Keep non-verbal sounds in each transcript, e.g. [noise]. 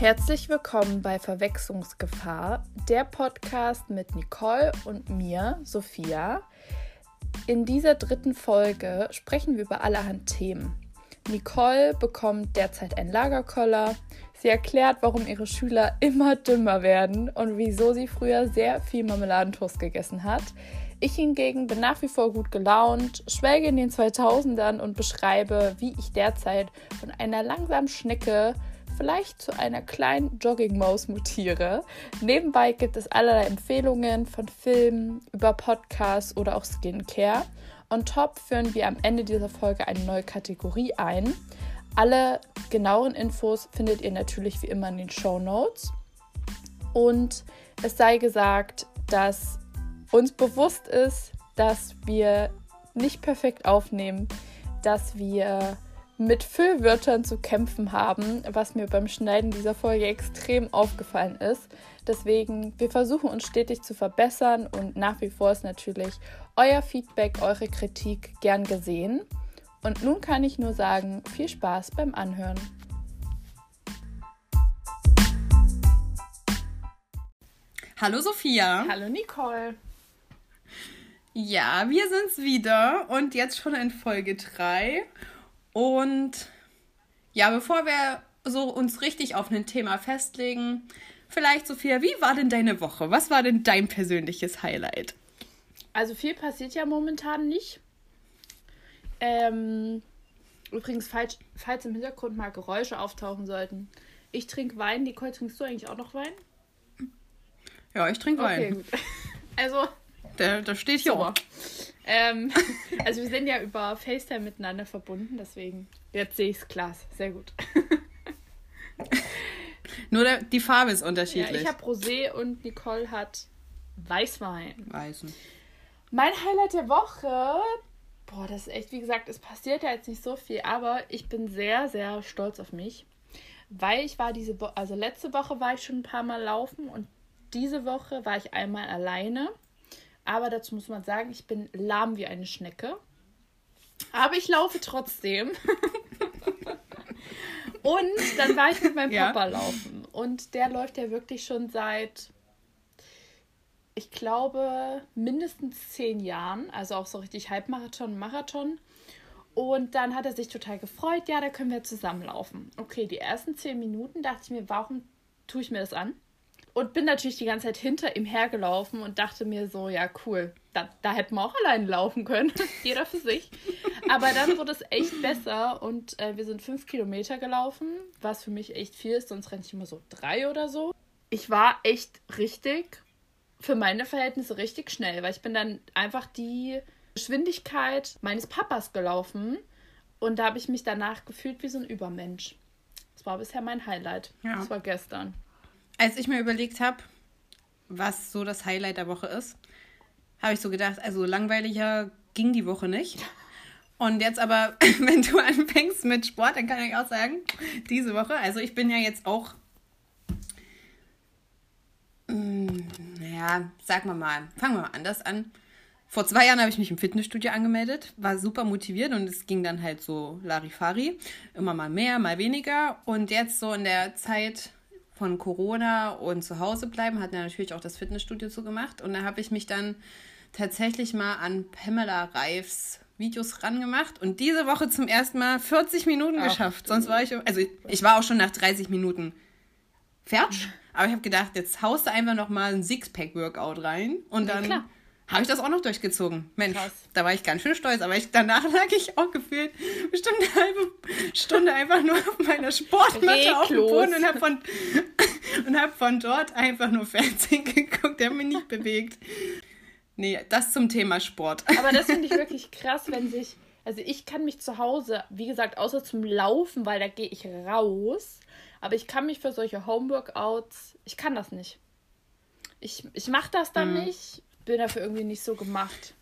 Herzlich willkommen bei Verwechslungsgefahr, der Podcast mit Nicole und mir, Sophia. In dieser dritten Folge sprechen wir über allerhand Themen. Nicole bekommt derzeit einen Lagerkoller. Sie erklärt, warum ihre Schüler immer dümmer werden und wieso sie früher sehr viel Marmeladentoast gegessen hat. Ich hingegen bin nach wie vor gut gelaunt, schwelge in den 2000ern und beschreibe, wie ich derzeit von einer langsamen Schnecke vielleicht zu einer kleinen Joggingmaus mutiere. Nebenbei gibt es allerlei Empfehlungen von Filmen über Podcasts oder auch Skincare. On top führen wir am Ende dieser Folge eine neue Kategorie ein. Alle genaueren Infos findet ihr natürlich wie immer in den Show Notes. Und es sei gesagt, dass uns bewusst ist, dass wir nicht perfekt aufnehmen, dass wir mit Füllwörtern zu kämpfen haben, was mir beim Schneiden dieser Folge extrem aufgefallen ist. Deswegen, wir versuchen uns stetig zu verbessern und nach wie vor ist natürlich euer Feedback, eure Kritik gern gesehen. Und nun kann ich nur sagen, viel Spaß beim Anhören. Hallo Sophia. Hallo Nicole. Ja, wir sind's wieder und jetzt schon in Folge 3. Und ja, bevor wir so uns richtig auf ein Thema festlegen, vielleicht Sophia, wie war denn deine Woche? Was war denn dein persönliches Highlight? Also viel passiert ja momentan nicht. Ähm, übrigens, falls, falls im Hintergrund mal Geräusche auftauchen sollten. Ich trinke Wein. Nicole, trinkst du eigentlich auch noch Wein? Ja, ich trinke Wein. Okay, gut. [laughs] Also. Der, der steht hier so. Ähm, [laughs] also wir sind ja über FaceTime miteinander verbunden, deswegen jetzt sehe ich es klar. Sehr gut. [laughs] Nur der, die Farbe ist unterschiedlich. Ja, ich habe Rosé und Nicole hat Weißwein. Weißen. Mein Highlight der Woche, boah, das ist echt, wie gesagt, es passiert ja jetzt nicht so viel, aber ich bin sehr, sehr stolz auf mich, weil ich war diese Woche, also letzte Woche war ich schon ein paar Mal laufen und diese Woche war ich einmal alleine aber dazu muss man sagen, ich bin lahm wie eine Schnecke. Aber ich laufe trotzdem. [laughs] und dann war ich mit meinem ja. Papa laufen. Und der läuft ja wirklich schon seit, ich glaube, mindestens zehn Jahren. Also auch so richtig Halbmarathon, Marathon. Und dann hat er sich total gefreut, ja, da können wir zusammenlaufen. Okay, die ersten zehn Minuten dachte ich mir, warum tue ich mir das an? Und bin natürlich die ganze Zeit hinter ihm hergelaufen und dachte mir so, ja, cool, da, da hätten wir auch allein laufen können. [laughs] Jeder für sich. Aber dann wurde es echt besser und äh, wir sind fünf Kilometer gelaufen, was für mich echt viel ist, sonst renne ich immer so drei oder so. Ich war echt richtig, für meine Verhältnisse richtig schnell, weil ich bin dann einfach die Geschwindigkeit meines Papas gelaufen und da habe ich mich danach gefühlt wie so ein Übermensch. Das war bisher mein Highlight. Ja. Das war gestern. Als ich mir überlegt habe, was so das Highlight der Woche ist, habe ich so gedacht, also langweiliger ging die Woche nicht. Und jetzt aber, [laughs] wenn du anfängst mit Sport, dann kann ich auch sagen, diese Woche, also ich bin ja jetzt auch, mh, mm, naja, sagen wir mal, fangen wir mal anders an. Vor zwei Jahren habe ich mich im Fitnessstudio angemeldet, war super motiviert und es ging dann halt so Larifari. Immer mal mehr, mal weniger. Und jetzt so in der Zeit von Corona und zu Hause bleiben, hat er natürlich auch das Fitnessstudio zugemacht. Und da habe ich mich dann tatsächlich mal an Pamela Reifs Videos rangemacht und diese Woche zum ersten Mal 40 Minuten Ach, geschafft. Sonst war ich, also ich war auch schon nach 30 Minuten fertig. Aber ich habe gedacht, jetzt haust du einfach noch mal ein Sixpack-Workout rein und dann ja, habe ich das auch noch durchgezogen. Mensch, Krass. da war ich ganz schön stolz. Aber ich, danach [laughs] lag ich auch gefühlt bestimmt eine halbe Stunde einfach nur auf meiner Sportmatte Reglos. auf dem Boden und habe von, [laughs] hab von dort einfach nur Fernsehen [laughs] geguckt, der mich nicht bewegt. Nee, das zum Thema Sport. Aber das finde ich wirklich krass, wenn sich. Also ich kann mich zu Hause, wie gesagt, außer zum Laufen, weil da gehe ich raus. Aber ich kann mich für solche Homeworkouts, ich kann das nicht. Ich, ich mache das dann mhm. nicht bin dafür irgendwie nicht so gemacht.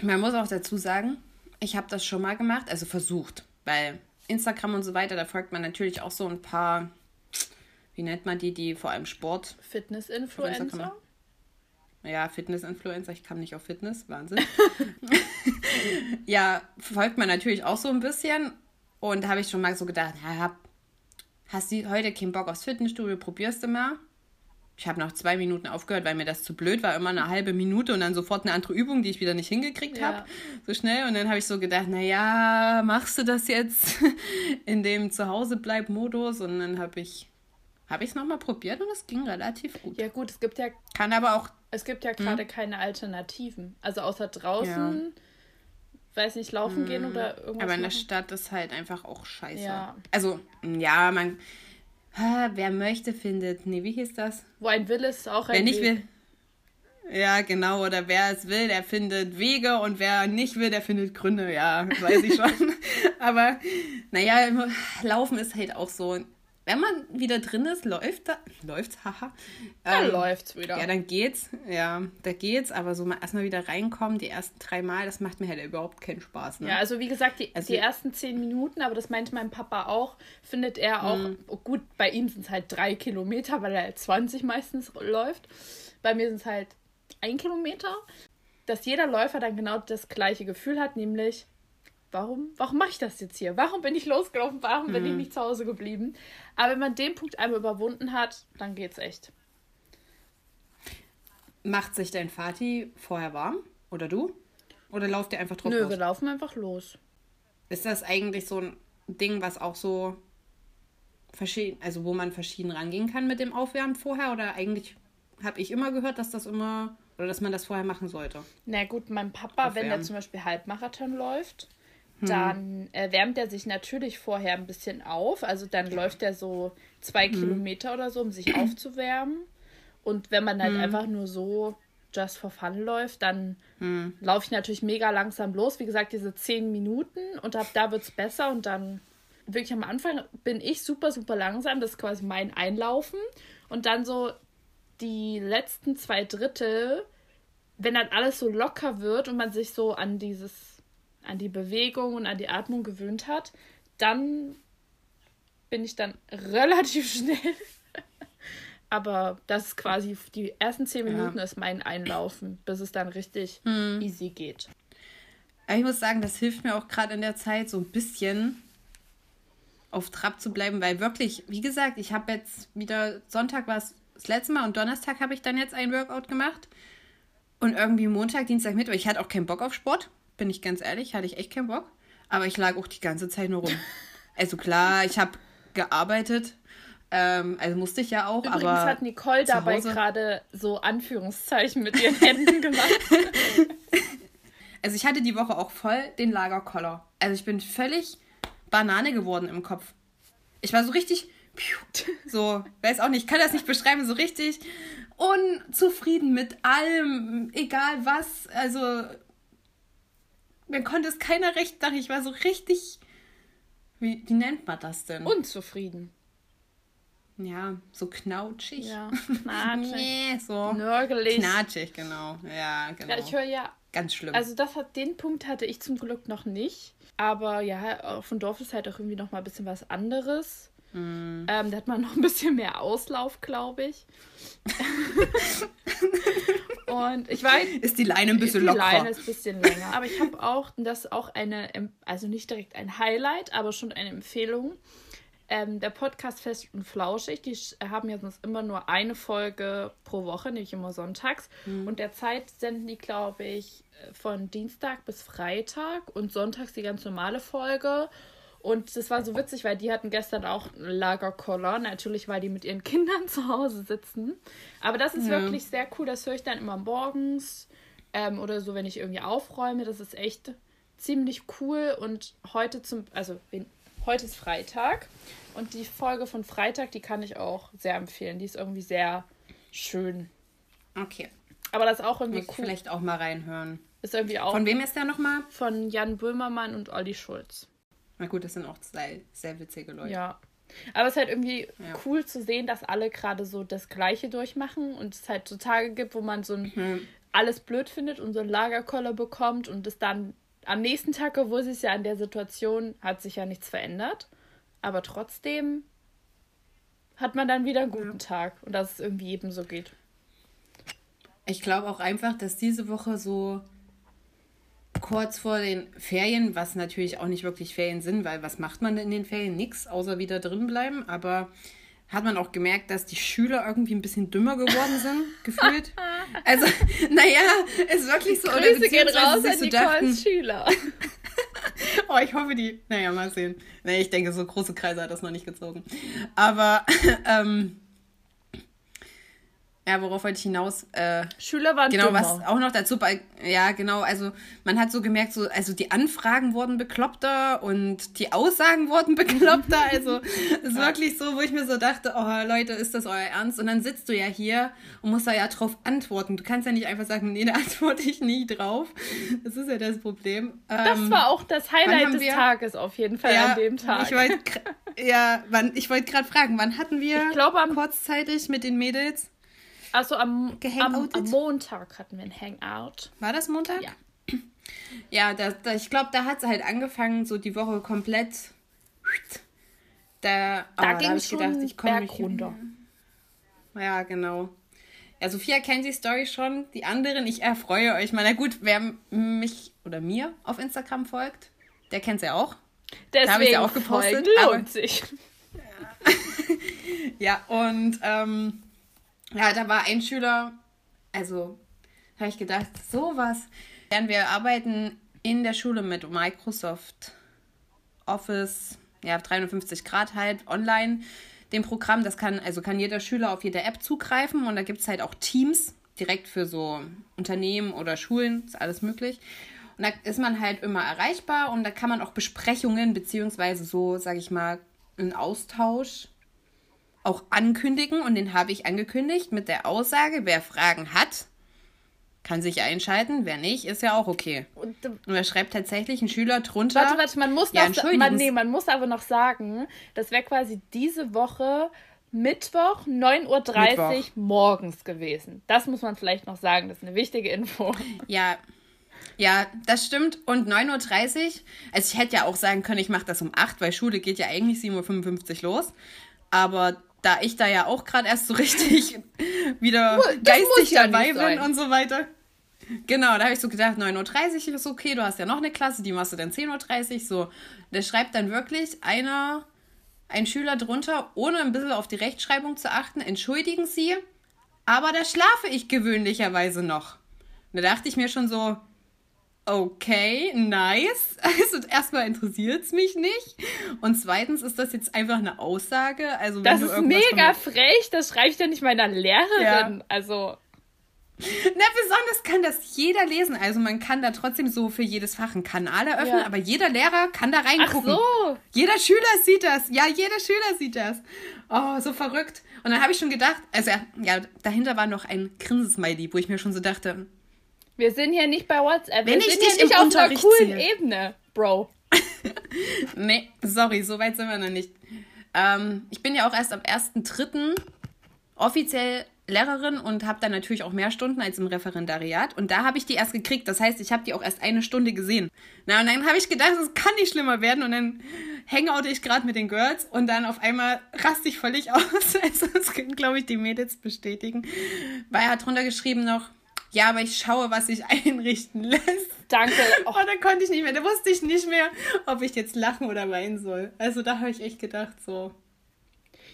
Man muss auch dazu sagen, ich habe das schon mal gemacht, also versucht, weil Instagram und so weiter, da folgt man natürlich auch so ein paar, wie nennt man die, die vor allem Sport. Fitness-Influencer? Ja, Fitness-Influencer, ich kam nicht auf Fitness, Wahnsinn. [laughs] ja, folgt man natürlich auch so ein bisschen. Und da habe ich schon mal so gedacht, hast du heute keinen Bock aufs Fitnessstudio, probierst du mal. Ich habe nach zwei Minuten aufgehört, weil mir das zu blöd war. Immer eine halbe Minute und dann sofort eine andere Übung, die ich wieder nicht hingekriegt Ja. habe. So schnell. Und dann habe ich so gedacht, naja, machst du das jetzt [laughs] in dem Zuhause-Bleib-Modus? Und dann habe ich habe ich es nochmal probiert und es ging relativ gut. Ja gut, es gibt ja, Kann aber auch, es gibt ja gerade keine Alternativen. Also außer draußen, weiß nicht, laufen gehen oder irgendwas. aber in der machen. Stadt ist halt einfach auch scheiße. Ja. Also, ja, man, ah, wer möchte, findet. Nee, wie hieß das? Wo ein Wille ist auch ein Wer nicht Weg. will. Ja, genau. Oder wer es will, der findet Wege und wer nicht will, der findet Gründe. Ja, weiß ich schon. [laughs] Aber naja, Laufen ist halt auch so. Wenn man wieder drin ist, läuft da, [laughs] läuft's, haha. Ähm, läuft's wieder. Ja, dann geht's. Ja, da geht's. Aber so mal erstmal wieder reinkommen, die ersten drei Mal, das macht mir halt überhaupt keinen Spaß. Ne? Ja, also wie gesagt, die, Also- die ersten zehn Minuten, aber das meinte mein Papa auch, findet er auch, Mhm. oh gut, bei ihm sind es halt drei Kilometer, weil er halt 20 meistens läuft. Bei mir sind es halt ein Kilometer. Dass jeder Läufer dann genau das gleiche Gefühl hat, nämlich, warum, warum mache ich das jetzt hier? Warum bin ich losgelaufen? Warum bin ich Mhm. nicht zu Hause geblieben? Aber wenn man den Punkt einmal überwunden hat, dann geht's echt. Macht sich dein Vati vorher warm? Oder du? Oder lauft ihr einfach drauf Nö, los? wir laufen einfach los. Ist das eigentlich so ein Ding, was auch so verschieden, also wo man verschieden rangehen kann mit dem Aufwärmen vorher? Oder eigentlich habe ich immer gehört, dass das immer, oder dass man das vorher machen sollte? Na gut, mein Papa, wenn er Aufwärmen. zum Beispiel Halbmarathon läuft, dann äh, wärmt er sich natürlich vorher ein bisschen auf. Also dann läuft er so zwei Kilometer oder so, um sich aufzuwärmen. Und wenn man halt einfach nur so just for fun läuft, dann laufe ich natürlich mega langsam los. Wie gesagt, diese zehn Minuten und ab da wird es besser und dann wirklich am Anfang bin ich super, super langsam. Das ist quasi mein Einlaufen. Und dann so die letzten zwei Drittel wenn dann alles so locker wird und man sich so an dieses, an die Bewegung und an die Atmung gewöhnt hat, dann bin ich dann [laughs] relativ schnell. Aber das ist quasi, die ersten zehn Ja. Minuten ist mein Einlaufen, bis es dann richtig easy geht. Ich muss sagen, das hilft mir auch gerade in der Zeit so ein bisschen auf Trab zu bleiben, weil wirklich, wie gesagt, ich habe jetzt wieder, Sonntag war es das letzte Mal und Donnerstag habe ich dann jetzt ein Workout gemacht. Und irgendwie Montag, Dienstag, Mittwoch, ich hatte auch keinen Bock auf Sport, bin ich ganz ehrlich, hatte ich echt keinen Bock. Aber ich lag auch die ganze Zeit nur rum. [laughs] also klar, ich habe gearbeitet, ähm, also musste ich ja auch, Übrigens aber hat Nicole dabei gerade so Anführungszeichen mit ihren Händen [laughs] gemacht. Also ich hatte die Woche auch voll den Lagerkoller. Also ich bin völlig Banane geworden im Kopf. Ich war so richtig, [laughs] so, weiß auch nicht, kann das nicht beschreiben, so richtig unzufrieden mit allem, egal was. Also mir konnte es keiner recht machen. Ich war so richtig, wie, wie nennt man das denn? Unzufrieden. ja, so knautschig. Ja, [laughs] knatschig, Nee, so nörgelig. knatschig, genau. Ja, genau. Ja, ich höre ja Ganz schlimm. Also das hat den Punkt hatte ich zum Glück noch nicht. Aber ja, dem Dorf ist halt auch irgendwie noch mal ein bisschen was anderes. Mhm. Ähm, da hat man noch ein bisschen mehr Auslauf, glaube ich. [laughs] Und ich war ist die Leine ein bisschen die locker. Leine ist ein bisschen länger. Aber ich habe auch, das ist auch eine, also nicht direkt ein Highlight, aber schon eine Empfehlung. Ähm, der Podcast Fest und Flauschig, die haben ja sonst immer nur eine Folge pro Woche, nämlich immer sonntags. Und derzeit senden die, glaube ich, von Dienstag bis Freitag und sonntags die ganz normale Folge. Und das war so witzig, weil die hatten gestern auch Lagerkoller. Natürlich, weil die mit ihren [laughs] Kindern zu Hause sitzen. Aber das ist Ja. wirklich sehr cool. Das höre ich dann immer morgens ähm, oder so, wenn ich irgendwie aufräume. Das ist echt ziemlich cool. Und heute zum, also heute ist Freitag. Und die Folge von Freitag, die kann ich auch sehr empfehlen. Die ist irgendwie sehr schön. Okay. Aber das ist auch irgendwie Muss cool. vielleicht auch mal reinhören. Ist irgendwie auch Von wem ist der nochmal? von Jan Böhmermann und Olli Schulz. Na gut, das sind auch zwei sehr witzige Leute. Ja. Aber es ist halt irgendwie Ja. cool zu sehen, dass alle gerade so das Gleiche durchmachen und es halt so Tage gibt, wo man so ein Mhm. alles blöd findet und so einen Lagerkoller bekommt und es dann am nächsten Tag, obwohl sich ja an der Situation hat sich ja nichts verändert, aber trotzdem hat man dann wieder einen guten Tag und dass es irgendwie jedem so geht. Ich glaube auch einfach, dass diese Woche so kurz vor den Ferien, was natürlich auch nicht wirklich Ferien sind, weil was macht man denn in den Ferien? Nix, außer wieder drin bleiben. Aber hat man auch gemerkt, dass die Schüler irgendwie ein bisschen dümmer geworden sind, [laughs] gefühlt. Also, [laughs] naja, ist wirklich so. Grüße oder gehen raus an so die dachten, Schüler. [laughs] oh, ich hoffe, die. Naja, mal sehen. Nee, ich denke, so große Kreise hat das noch nicht gezogen. Aber, ähm, ja, worauf wollte ich hinaus? Äh, Schüler waren Genau, dümmer. was auch noch dazu bei, ja, genau, also man hat so gemerkt, so, also die Anfragen wurden bekloppter und die Aussagen wurden [laughs] bekloppter. Also es ist wirklich so, wo ich mir so dachte, oh Leute, ist das euer Ernst? Und dann sitzt du ja hier und musst da ja drauf antworten. Du kannst ja nicht einfach sagen, nee, da antworte ich nie drauf. Das ist ja das Problem. Das ähm, war auch das Highlight des wir, Tages auf jeden Fall ja, an dem Tag. Ich wollte ja, wann, ich wollte gerade fragen, wann hatten wir ich glaub, am, kurzzeitig mit den Mädels? Also am, am, am, Montag hatten wir ein Hangout. War das Montag? Ja. [clears throat] Ja, da, da, ich glaube, da hat es halt angefangen, so die Woche komplett. [clears throat] Da, da oh, ging es gedacht, ich komme nicht runter. Ja, genau. Ja, Sophia kennt die Story schon. Die anderen, ich erfreue euch mal. Na gut, wer mich oder mir auf Instagram folgt, der kennt sie ja auch. Deswegen da habe ich ja auch gepostet. Lohnt aber, sich. [laughs] Ja, ja und ähm, ja, da war ein Schüler, also habe ich gedacht, sowas. Wir arbeiten in der Schule mit Microsoft Office, ja, 350 Grad halt, online. Dem Programm, das kann, also kann jeder Schüler auf jede App zugreifen und da gibt es halt auch Teams direkt für so Unternehmen oder Schulen, ist alles möglich. Und da ist man halt immer erreichbar und da kann man auch Besprechungen beziehungsweise so, sage ich mal, einen Austausch auch ankündigen und den habe ich angekündigt mit der Aussage, wer Fragen hat, kann sich einschalten, wer nicht, ist ja auch okay. Und, und er schreibt tatsächlich ein Schüler drunter. Warte, warte, man muss, ja, noch, man, nee, man muss aber noch sagen, das wäre quasi diese Woche Mittwoch 9.30 Uhr Mittwoch. morgens gewesen. Das muss man vielleicht noch sagen, das ist eine wichtige Info. Ja, ja, das stimmt. Und 9.30 Uhr, also ich hätte ja auch sagen können, ich mache das um 8, weil Schule geht ja eigentlich 7.55 Uhr los. Aber da ich da ja auch gerade erst so richtig [laughs] wieder das geistig ja dabei bin und so weiter. Genau, da habe ich so gedacht, 9.30 Uhr ist okay, du hast ja noch eine Klasse, die machst du dann 10.30 Uhr. So, der schreibt dann wirklich einer, ein Schüler drunter, ohne ein bisschen auf die Rechtschreibung zu achten, entschuldigen Sie, aber da schlafe ich gewöhnlicherweise noch. Und da dachte ich mir schon so, okay, nice. [laughs] Also erstmal interessiert es mich nicht. Und zweitens ist das jetzt einfach eine Aussage. Also, das ist mega frech, das schreibe ich ja nicht meiner Lehrerin. Ja. Also. Na, besonders kann das jeder lesen. Also man kann da trotzdem so für jedes Fach einen Kanal eröffnen, ja. aber jeder Lehrer kann da reingucken. Ach so. Jeder Schüler sieht das. Ja, jeder Schüler sieht das. Oh, so verrückt. Und dann habe ich schon gedacht, also ja, dahinter war noch ein Grinsesmiley, wo ich mir schon so dachte, wir sind hier nicht bei WhatsApp. Wenn wir ich sind hier nicht auf einer coolen ziehe. Ebene, Bro. [laughs] nee, sorry, so weit sind wir noch nicht. Ähm, ich bin ja auch erst am 1.3. offiziell Lehrerin und habe dann natürlich auch mehr Stunden als im Referendariat. Und da habe ich die erst gekriegt. Das heißt, ich habe die auch erst eine Stunde gesehen. Na, und dann habe ich gedacht, es kann nicht schlimmer werden. Und dann hangoute ich gerade mit den Girls und dann auf einmal raste ich völlig [laughs] aus. Also das können, glaube ich, die Mädels bestätigen. Weil er hat drunter geschrieben noch, ja, aber ich schaue, was sich [laughs] einrichten lässt. Danke. Oh. Und dann konnte ich nicht mehr, da wusste ich nicht mehr, ob ich jetzt lachen oder weinen soll. Also da habe ich echt gedacht, so.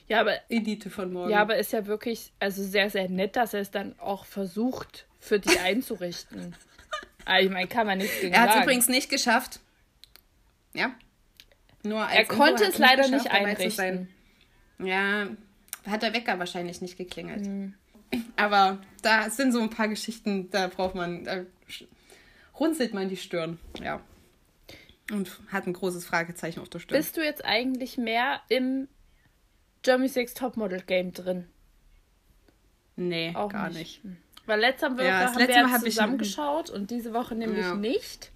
Ja, aber. Edite von morgen. Ja, aber ist ja wirklich, also sehr, sehr nett, dass er es dann auch versucht, für dich einzurichten. aber [laughs] ich meine, kann man nichts gegen Er hat es übrigens nicht geschafft. Ja. Nur als er konnte es leider nicht einrichten. Ja, hat der Wecker wahrscheinlich nicht geklingelt. Mhm. Aber da sind so ein paar Geschichten, da braucht man, da runzelt man die Stirn. Ja. Und hat ein großes Fragezeichen auf der Stirn. Bist du jetzt eigentlich mehr im Germany Six Topmodel Game drin? Nee, Auch gar nicht. nicht. Weil letzte Woche ja, haben wir ja zusammengeschaut und diese Woche nämlich ja. nicht.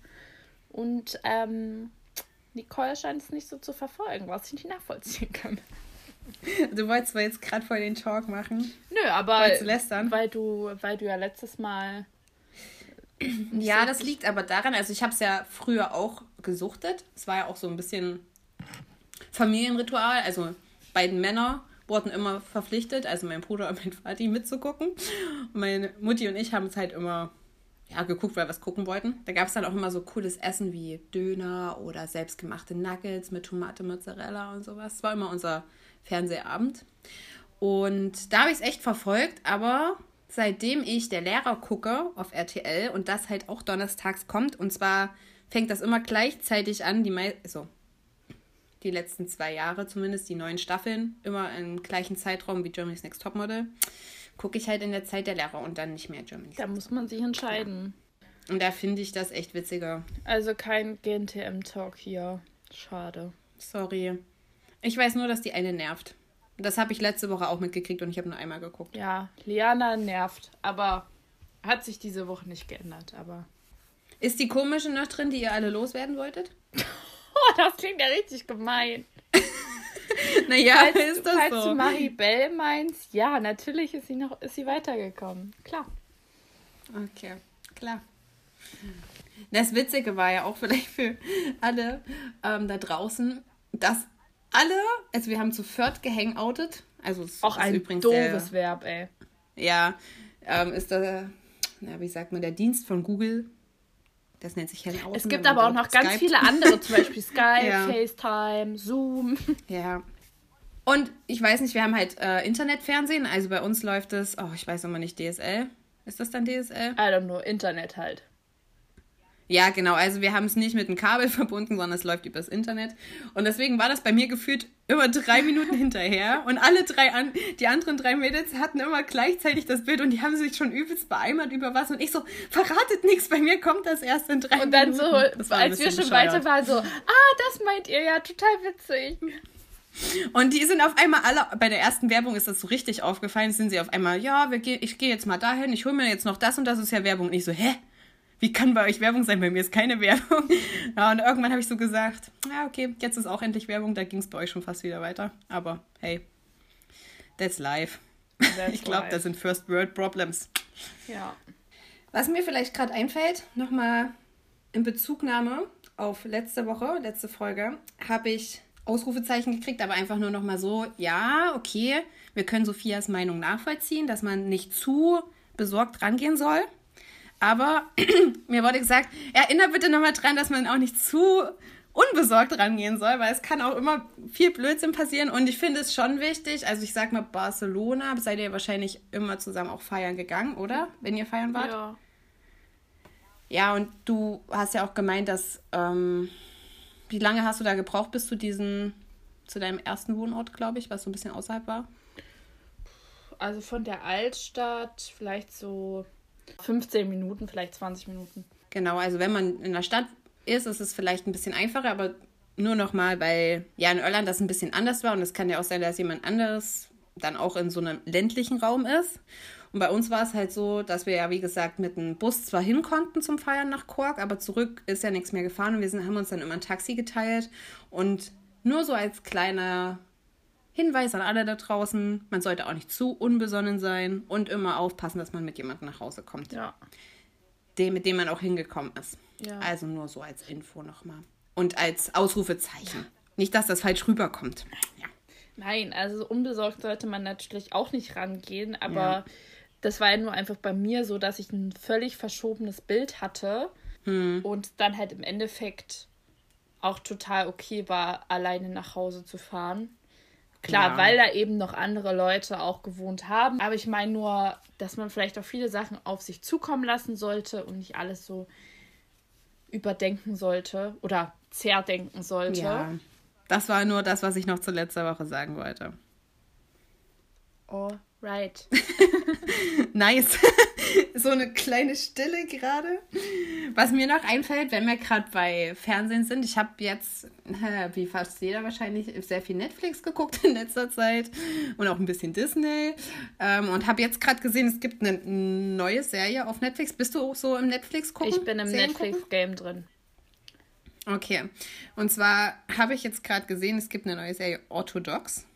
Und ähm, Nicole scheint es nicht so zu verfolgen, was ich nicht nachvollziehen kann. [laughs] Du wolltest zwar jetzt gerade voll den Talk machen. Nö, aber weil du, weil du ja letztes Mal. Ja, das liegt aber daran, also ich habe es ja früher auch gesuchtet. Es war ja auch so ein bisschen Familienritual. Also beiden Männer wurden immer verpflichtet, also mein Bruder und mein Vati mitzugucken. Und meine Mutti und ich haben es halt immer ja, geguckt, weil wir was gucken wollten. Da gab es dann auch immer so cooles Essen wie Döner oder selbstgemachte Nuggets mit Tomate, Mozzarella und sowas. Das war immer unser Fernsehabend. Und da habe ich es echt verfolgt, aber seitdem ich der Lehrer gucke auf RTL und das halt auch donnerstags kommt, und zwar fängt das immer gleichzeitig an, die Me also die letzten zwei Jahre zumindest, die neuen Staffeln, immer im gleichen Zeitraum wie Germany's Next Topmodel, gucke ich halt in der Zeit der Lehrer und dann nicht mehr Germany's Da muss man sich entscheiden. Ja. Und da finde ich das echt witziger. Also kein GNTM-Talk hier. Schade. Sorry. Ich weiß nur, dass die eine nervt. Das habe ich letzte Woche auch mitgekriegt und ich habe nur einmal geguckt. Ja, Liana nervt, aber hat sich diese Woche nicht geändert, aber. Ist die komische noch drin, die ihr alle loswerden wolltet? [laughs] oh, das klingt ja richtig gemein. [laughs] naja, falls, ist das falls so. du Maribel meinst, ja, natürlich ist sie noch, ist sie weitergekommen. Klar. Okay, klar. Das Witzige war ja auch vielleicht für alle ähm, da draußen, dass alle, also wir haben zu viert gehangoutet. Also es auch ist ein übrigens doofes der, Verb, ey. Ja, ähm, ist der, na, wie sagt man, der Dienst von Google. Das nennt sich Hangout. Es gibt aber auch noch ganz viele andere, zum Beispiel [laughs] Skype, Ja. FaceTime, Zoom. [laughs] Ja. Und ich weiß nicht, wir haben halt äh, Internetfernsehen, also bei uns läuft es, oh, ich weiß immer nicht, DSL. Ist das dann DSL? I don't know, Internet halt. Ja, genau. Also wir haben es nicht mit einem Kabel [laughs] verbunden, sondern es läuft übers Internet. Und deswegen war das bei mir gefühlt immer drei Minuten [laughs] hinterher. Und alle drei, an, die anderen drei Mädels hatten immer gleichzeitig das Bild und die haben sich schon übelst beeimert über was. Und ich so, verratet nichts, bei mir kommt das erst in drei Und dann Minuten. so, als wir schon bescheuert. weiter waren, so, ah, das meint ihr ja, total witzig. Und die sind auf einmal alle, bei der ersten Werbung ist das so richtig aufgefallen, sind sie auf einmal, ja, wir geh, ich gehe jetzt mal dahin, ich hole mir jetzt noch das und das ist ja Werbung. Und ich so, hä? Wie kann bei euch Werbung sein? Bei mir ist keine Werbung. [laughs] Ja, und irgendwann habe ich so gesagt, ja, okay, jetzt ist auch endlich Werbung, da ging es bei euch schon fast wieder weiter. Aber hey, that's life. That's [laughs] ich glaube, das sind First World Problems. Ja. Was mir vielleicht gerade einfällt, nochmal in Bezugnahme auf letzte Woche, letzte Folge, habe ich Ausrufezeichen gekriegt, aber einfach nur nochmal so, ja, okay, wir können Sophias Meinung nachvollziehen, dass man nicht zu besorgt rangehen soll. Aber [clears throat] mir wurde gesagt, erinnere bitte nochmal dran, dass man auch nicht zu unbesorgt rangehen soll, weil es kann auch immer viel Blödsinn passieren und ich finde es schon wichtig, also ich sag mal Barcelona, seid ihr wahrscheinlich immer zusammen auch feiern gegangen, oder? Wenn ihr feiern wart? ja. Ja, und du hast ja auch gemeint, dass. Ähm, wie lange hast du da gebraucht bis zu diesen. zu deinem ersten Wohnort, glaube ich, was so ein bisschen außerhalb war? Also von der Altstadt vielleicht so 15 Minuten, vielleicht 20 Minuten. Genau, also wenn man in der Stadt ist, ist es vielleicht ein bisschen einfacher, aber nur nochmal, weil ja in Irland das ein bisschen anders war und es kann ja auch sein, dass jemand anderes dann auch in so einem ländlichen Raum ist. Und bei uns war es halt so, dass wir ja, wie gesagt, mit einem Bus zwar hin konnten zum Feiern nach Cork, aber zurück ist ja nichts mehr gefahren und wir sind, haben uns dann immer ein Taxi geteilt. Und nur so als kleiner Hinweis an alle da draußen, man sollte auch nicht zu unbesonnen sein und immer aufpassen, dass man mit jemandem nach Hause kommt Ja. dem, mit dem man auch hingekommen ist. Ja. Also nur so als Info nochmal. Und als Ausrufezeichen. Nicht, dass das falsch rüberkommt. Ja. Nein, also unbesorgt sollte man natürlich auch nicht rangehen, aber Ja. das war ja nur einfach bei mir so, dass ich ein völlig verschobenes Bild hatte und dann halt im Endeffekt auch total okay war, alleine nach Hause zu fahren. Klar, Ja. weil da eben noch andere Leute auch gewohnt haben. Aber ich meine nur, dass man vielleicht auch viele Sachen auf sich zukommen lassen sollte und nicht alles so überdenken sollte oder zerdenken sollte. ja. Das war nur das, was ich noch zu letzter Woche sagen wollte. Alright. [laughs] Nice. [laughs] [laughs] so eine kleine Stille gerade. Was mir noch einfällt, wenn wir gerade bei Fernsehen sind, ich habe jetzt, [laughs] wie fast jeder wahrscheinlich, sehr viel Netflix geguckt in letzter Zeit und auch ein bisschen Disney. Ähm, und habe jetzt gerade gesehen, es gibt eine neue Serie auf Netflix. Bist du auch so im Netflix gucken? Ich bin im? Netflix-Game drin. Okay. Und zwar habe ich jetzt gerade gesehen, es gibt eine neue Serie Orthodox.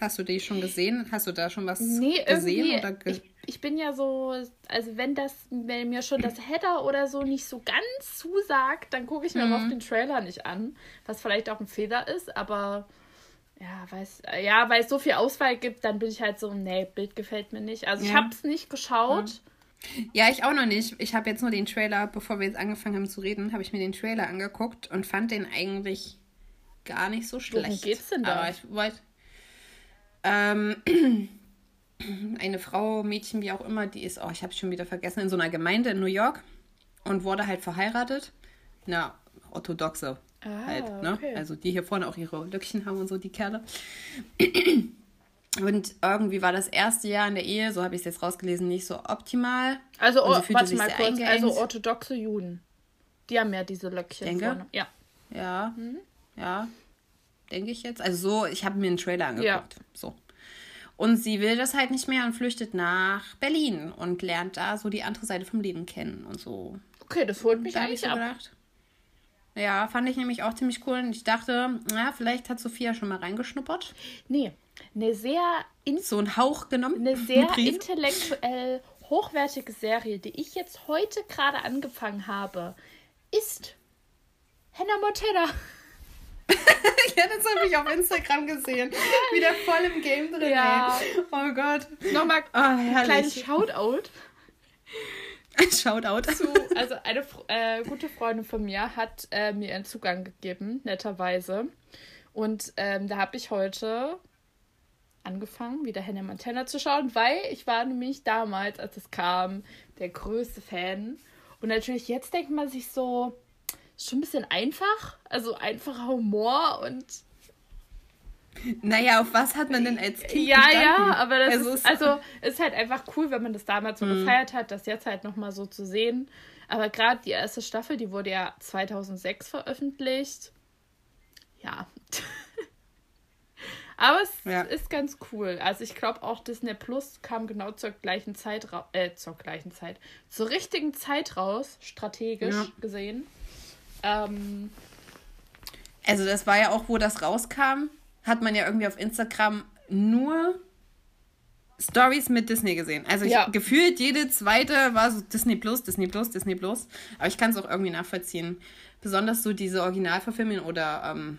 Hast du die schon gesehen? Hast du da schon was Hm. Nee, gesehen? Oder ge ich, ich bin ja so, also wenn das, wenn mir schon das Header oder so nicht so ganz zusagt, dann gucke ich mir auch den Trailer nicht an. Was vielleicht auch ein Fehler ist, aber ja, weiß, ja, weil es so viel Auswahl gibt, dann bin ich halt so, nee, Bild gefällt mir nicht. Also ich Ja. habe es nicht geschaut. Ja, ich auch noch nicht. Ich habe jetzt nur den Trailer, bevor wir jetzt angefangen haben zu reden, habe ich mir den Trailer angeguckt und fand den eigentlich gar nicht so schlecht. Worum geht's denn da? Aber ich wollte. Ähm, [clears throat] eine Frau, Mädchen, wie auch immer, die ist, oh, ich habe schon wieder vergessen, in so einer Gemeinde in New York und wurde halt verheiratet. Na, orthodoxe ah, halt, ne? Okay. Also die hier vorne auch ihre Löckchen haben und so, die Kerle. Und irgendwie war das erste Jahr in der Ehe, so habe ich es jetzt rausgelesen, nicht so optimal. Also, oh, warte mal kurz, also orthodoxe Juden. Die haben ja diese Löckchen Denke? vorne. Ja. Ja. Mhm. Ja. Denke ich jetzt. Also so, ich habe mir einen Trailer angeguckt. Ja. So. Und sie will das halt nicht mehr und flüchtet nach Berlin und lernt da so die andere Seite vom Leben kennen und so. Okay, das holt mich da eigentlich so ab. Gedacht. Ja, fand ich nämlich auch ziemlich cool. Und ich dachte, ja, vielleicht hat Sophia schon mal reingeschnuppert. Nee, eine sehr. so einen Hauch genommen. Eine sehr intellektuell hochwertige Serie, die ich jetzt heute gerade angefangen habe, ist Hannah Montana. [laughs] ja, das habe ich auf Instagram gesehen. Wieder voll im Game drin. Ja. Ey. Oh Gott. Nochmal oh, ein kleines Shoutout. Shoutout. Zu, also eine äh, gute Freundin von mir hat äh, mir einen Zugang gegeben, netterweise. Und ähm, da habe ich heute angefangen, wieder Hannah Montana zu schauen, weil ich war nämlich damals, als es kam, der größte Fan. Und natürlich jetzt denkt man sich so, schon ein bisschen einfach, also einfacher Humor und naja, auf was hat man denn als Kind Ja, gestanden? ja, aber das also ist, also, ist halt einfach cool, wenn man das damals so mhm. gefeiert hat, das jetzt halt nochmal so zu sehen. Aber gerade die erste Staffel, die wurde ja 2006 veröffentlicht. Ja. [laughs] aber es ja. ist ganz cool. Also ich glaube auch Disney Plus kam genau zur gleichen Zeit raus, äh, zur gleichen Zeit, zur richtigen Zeit raus, strategisch ja. gesehen. Ähm, also das war ja auch, wo das rauskam, hat man ja irgendwie auf Instagram nur Stories mit Disney gesehen. Also ich, ja. gefühlt jede zweite war so Disney Plus, Disney Plus, Disney Plus. Aber ich kann es auch irgendwie nachvollziehen. Besonders so diese Originalverfilmungen oder ähm,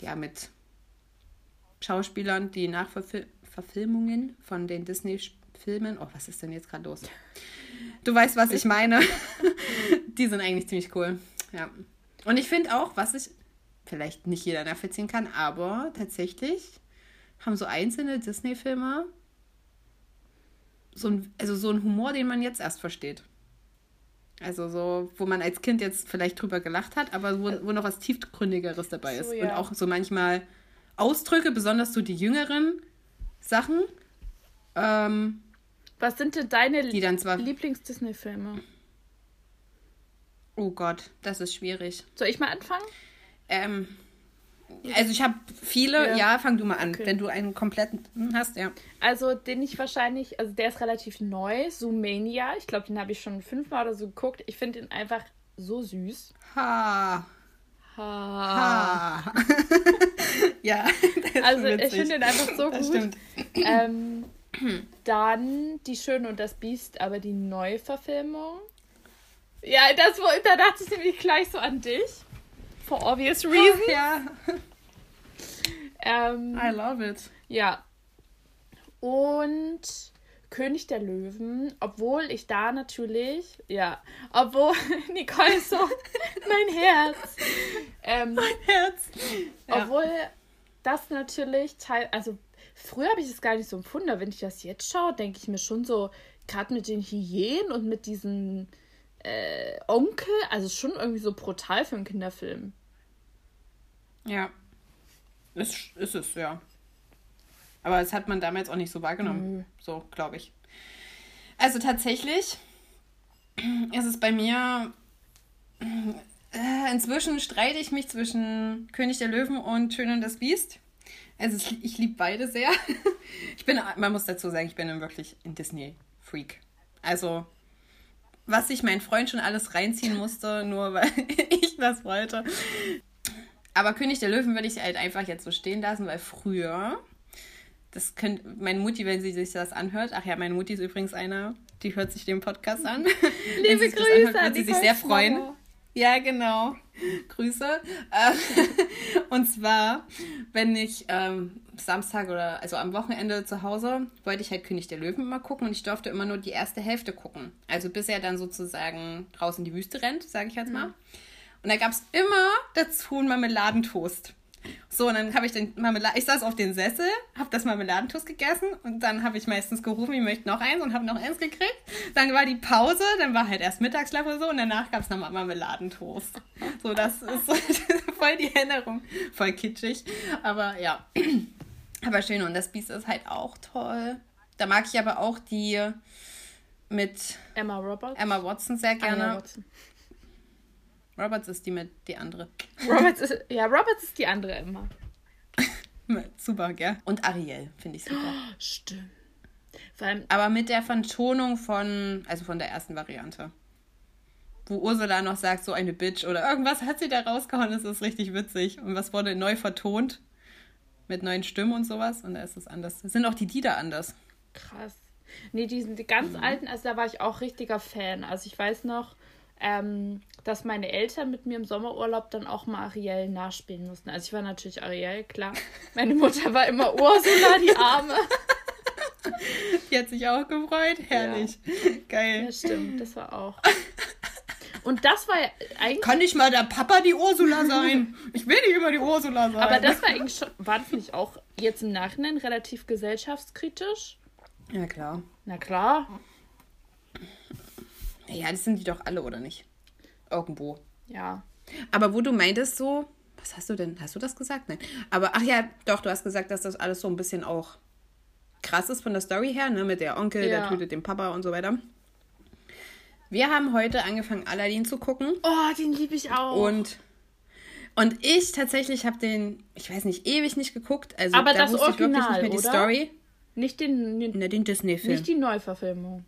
ja mit Schauspielern, die Nachverfilmungen von den Disney-Filmen. Oh, was ist denn jetzt gerade los? Du weißt, was ich meine. [laughs] die sind eigentlich ziemlich cool. Ja. Und ich finde auch, was ich vielleicht nicht jeder nachvollziehen kann, aber tatsächlich haben so einzelne Disney-Filme so ein, also so einen Humor, den man jetzt erst versteht. Also so, wo man als Kind jetzt vielleicht drüber gelacht hat, aber wo, wo noch was tiefgründigeres dabei ist. So, ja. Und auch so manchmal Ausdrücke, besonders so die jüngeren Sachen. Ähm, was sind denn deine Lieblings-Disney-Filme? Oh Gott, das ist schwierig. Soll ich mal anfangen? Ähm, also ich habe viele, ja. ja. fang du mal an, okay. wenn du einen kompletten hast, ja. Also den ich wahrscheinlich, also der ist relativ neu, Zoomania. Ich glaube, den habe ich schon fünfmal oder so geguckt. Ich finde ihn einfach so süß. Ha. Ha. ha. [laughs] ja. [laughs] Also ich finde ihn einfach so das gut. Ähm, dann Die Schöne und das Biest, aber die Neuverfilmung. Ja, das, da dachte ich nämlich gleich so an dich. For obvious reasons. Oh, ja. ähm, I love it. Ja. Und König der Löwen, obwohl ich da natürlich, ja, obwohl [laughs] Nicole so, [laughs] mein Herz. Ähm, mein Herz. Ja. Obwohl das natürlich, teil, also früher habe ich es gar nicht so empfunden, aber wenn ich das jetzt schaue, denke ich mir schon so, gerade mit den Hyänen und mit diesen äh, Onkel, also schon irgendwie so brutal für einen Kinderfilm. Ja. Ist, ist es, ja. Aber das hat man damals auch nicht so wahrgenommen. Mhm. So, glaube ich. Also tatsächlich ist es bei mir. Äh, inzwischen streite ich mich zwischen König der Löwen und Schön und das Biest. Also ich liebe beide sehr. [laughs] Ich bin, man muss dazu sagen, ich bin wirklich ein Disney-Freak. Also was sich mein Freund schon alles reinziehen musste, nur weil [laughs] ich das wollte. Aber König der Löwen würde ich halt einfach jetzt so stehen lassen, weil früher, das könnte meine Mutti, wenn sie sich das anhört, ach ja, meine Mutti ist übrigens einer, die hört sich den Podcast an. Liebe Grüße, anhört, wird sie sich sehr freuen. Ja, genau. Grüße. Äh, [laughs] und zwar, wenn ich, ähm, Samstag oder also am Wochenende zu Hause wollte ich halt König der Löwen immer gucken und ich durfte immer nur die erste Hälfte gucken. Also bis er dann sozusagen raus in die Wüste rennt, sage ich jetzt mal. Und da gab es immer dazu einen Marmeladentoast. So, und dann habe ich den Marmelade, ich saß auf den Sessel, habe das Marmeladentoast gegessen und dann habe ich meistens gerufen, ich möchte noch eins und habe noch eins gekriegt. Dann war die Pause, dann war halt erst Mittagsschlaf oder so und danach gab es nochmal Marmeladentoast. So, das ist so [laughs] voll die Erinnerung, voll kitschig, aber ja, aber schön und das Biest ist halt auch toll. Da mag ich aber auch die mit Emma Roberts. Emma Watson sehr gerne. Watson. Roberts ist die mit die andere. Roberts ist, ja, Roberts ist die andere Emma. [laughs] Super, gell? Und Ariel finde ich super. [gasps] Stimmt. Vor allem, Aber mit der Vertonung von, also von der ersten Variante. Wo Ursula noch sagt, so eine Bitch oder irgendwas hat sie da rausgehauen, das ist richtig witzig. Und was wurde neu vertont? Mit neuen Stimmen und sowas. Und da ist es anders. Sind auch die Lieder anders. krass. Nee, diesen die ganz alten, also da war ich auch richtiger Fan. Also ich weiß noch, ähm, dass meine Eltern mit mir im Sommerurlaub dann auch mal Ariel nachspielen mussten. Also ich war natürlich Ariel, klar. Meine Mutter war immer Ursula, die [laughs] Arme. Die hat sich auch gefreut. Herrlich. Geil. Ja, stimmt, das war auch. Und das war ja eigentlich. Kann nicht mal der Papa die Ursula sein? Ich will nicht immer die Ursula sein. Aber das war eigentlich schon. War das nicht auch jetzt im Nachhinein relativ gesellschaftskritisch? Ja, klar. Na klar. Ja, das sind die doch alle, oder nicht? Irgendwo. Ja. Aber wo du meintest so, was hast du denn? Hast du das gesagt? Nein. Aber ach ja, doch, du hast gesagt, dass das alles so ein bisschen auch krass ist von der Story her, ne? Mit der Onkel, der Ja. tötet den Papa und so weiter. Wir haben heute angefangen, Aladdin zu gucken. Oh, den liebe ich auch. Und, und ich tatsächlich habe den, ich weiß nicht, ewig nicht geguckt. Also Aber da das wusste ich wirklich Original, nicht mehr die oder? Story. nicht den, den den Disney-Film. nicht die Neuverfilmung.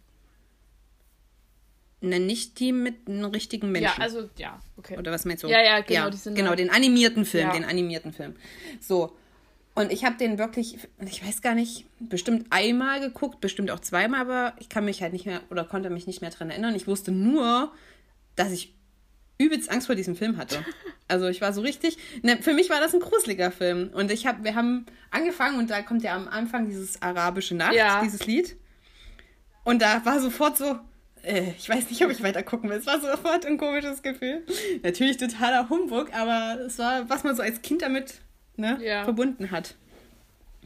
Ne, nicht die mit einem richtigen Menschen. Ja, also ja, okay. Oder was meinst du? Ja, ja, genau, die sind genau, den animierten Film, Ja. den animierten Film. So. Und ich habe den wirklich, ich weiß gar nicht, bestimmt einmal geguckt, bestimmt auch zweimal, aber ich kann mich halt nicht mehr oder konnte mich nicht mehr dran erinnern. Ich wusste nur, dass ich übelst Angst vor diesem Film hatte. [laughs] Also ich war so richtig, ne, für mich war das ein gruseliger Film. Und ich habe, wir haben angefangen und da kommt ja am Anfang dieses arabische Nacht, Ja. dieses Lied. Und da war sofort so, äh, ich weiß nicht, ob ich weiter gucken will. Es war sofort ein komisches Gefühl. Natürlich totaler Humbug, aber es war, was man so als Kind damit ne, Ja. verbunden hat.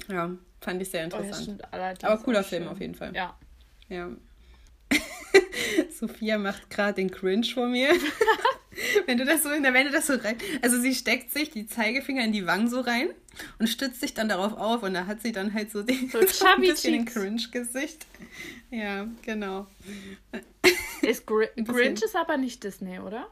Ja, fand ich sehr Oh, interessant. Aladdin aber cooler Film auf jeden Fall. Ja. Ja. [laughs] Sophia macht gerade den Cringe vor mir. [laughs] wenn du das so, wenn du das so rein. Also sie steckt sich die Zeigefinger in die Wangen so rein und stützt sich dann darauf auf und da hat sie dann halt so, den, So [laughs] so ein bisschen. Cringe-Gesicht. Ja, genau. Ist Gr Grinch ist aber nicht Disney, oder?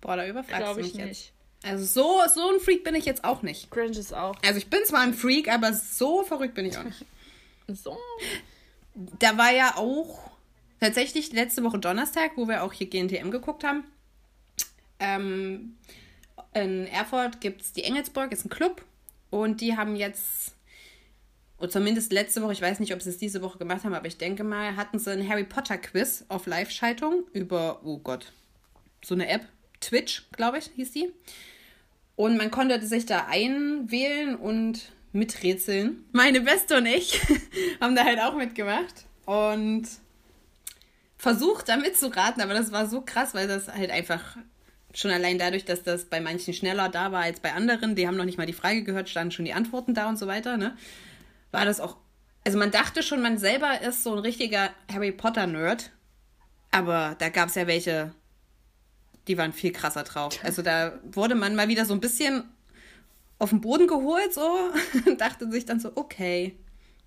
Boah, da überfragst du ich mich jetzt. nicht. Also so, so ein Freak bin ich jetzt auch nicht. Grinch ist auch Also ich bin zwar ein Freak, aber so verrückt bin ich auch nicht. [laughs] so. Da war ja auch tatsächlich letzte Woche Donnerstag, wo wir auch hier GNTM geguckt haben. Ähm, in Erfurt gibt es die Engelsburg, ist ein Club. Und die haben jetzt, oder zumindest letzte Woche, ich weiß nicht, ob sie es diese Woche gemacht haben, aber ich denke mal, hatten sie ein Harry Potter Quiz auf Live-Schaltung über, oh Gott, so eine App. Twitch, glaube ich, hieß die. Und man konnte sich da einwählen und miträtseln. Meine Beste und ich [laughs] haben da halt auch mitgemacht und versucht da mitzuraten, aber das war so krass, weil das halt einfach schon allein dadurch, dass das bei manchen schneller da war als bei anderen, die haben noch nicht mal die Frage gehört, standen schon die Antworten da und so weiter, ne? War das auch, also man dachte schon, man selber ist so ein richtiger Harry Potter Nerd, aber da gab es ja welche, die waren viel krasser drauf. Also da wurde man mal wieder so ein bisschen auf den Boden geholt so [laughs] und dachte sich dann so, okay,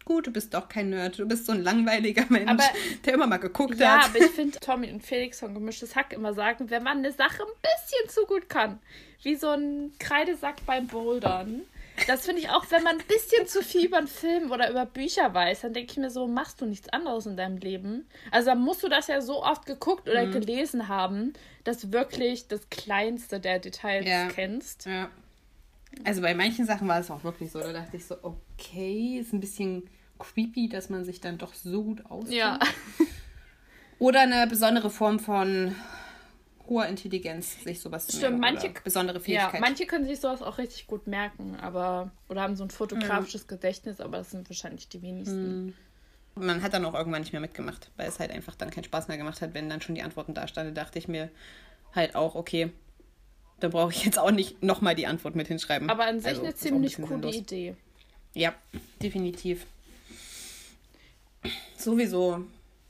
gut, du bist doch kein Nerd, du bist so ein langweiliger Mensch, Aber- der immer mal geguckt Ja, hat. aber ich finde, Tommy und Felix von Gemischtes Hack immer sagen, wenn man eine Sache ein bisschen zu gut kann, wie so ein Kreidesack beim Bouldern, das finde ich auch, wenn man ein bisschen zu viel über einen Film oder über Bücher weiß, dann denke ich mir so, machst du nichts anderes in deinem Leben? Also dann musst du das ja so oft geguckt oder Mhm. gelesen haben, dass du wirklich das Kleinste der Details Ja. kennst. Ja. Also bei manchen Sachen war es auch wirklich so, da dachte ich so, okay, ist ein bisschen creepy, dass man sich dann doch so gut auskennt. Ja. Oder eine besondere Form von hoher Intelligenz sich sowas zu Stimmt, merken. manche, besondere ja, Fähigkeit. manche können sich sowas auch richtig gut merken, aber oder haben so ein fotografisches Gedächtnis, aber das sind wahrscheinlich die wenigsten. Man hat dann auch irgendwann nicht mehr mitgemacht, weil es halt einfach dann keinen Spaß mehr gemacht hat, wenn dann schon die Antworten da standen. dachte ich mir halt auch, okay, da brauche ich jetzt auch nicht nochmal die Antwort mit hinschreiben. Aber an sich Also, eine ein ziemlich bisschen coole sinnlos. Idee. Ja, definitiv. Sowieso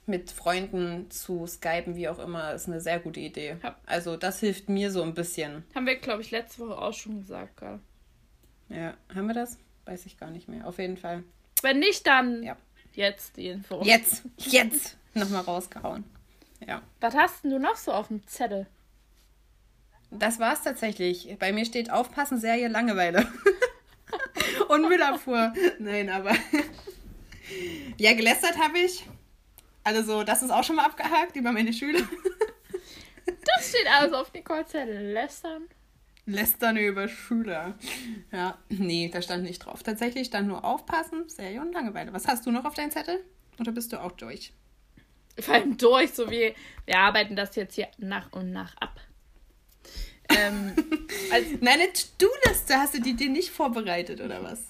mit Freunden zu skypen, wie auch immer, ist eine sehr gute Idee. Ja. Also das hilft mir so ein bisschen. Haben wir, glaube ich, letzte Woche auch schon gesagt, gell? Ja, haben wir das? Weiß ich gar nicht mehr. Auf jeden Fall. Wenn nicht, dann Ja. jetzt die Info. Jetzt, jetzt nochmal rausgehauen. Ja. Was hast denn du noch so auf dem Zettel? Das war's tatsächlich. Bei mir steht Aufpassen, Serie, Langeweile. [laughs] Und Müllabfuhr. Nein, aber. [laughs] ja, gelästert habe ich. Also, das ist auch schon mal abgehakt über meine Schüler. Das steht alles auf Nicole's Zettel. Lästern. Lästern über Schüler. Ja, nee, da stand nicht drauf. Tatsächlich stand nur Aufpassen, Serie und Langeweile. Was hast du noch auf deinem Zettel? Oder bist du auch durch? Vor allem durch, so wie wir arbeiten das jetzt hier nach und nach ab. Ähm, [laughs] als, Nein, eine To-Do-Liste hast du die dir nicht vorbereitet, oder was?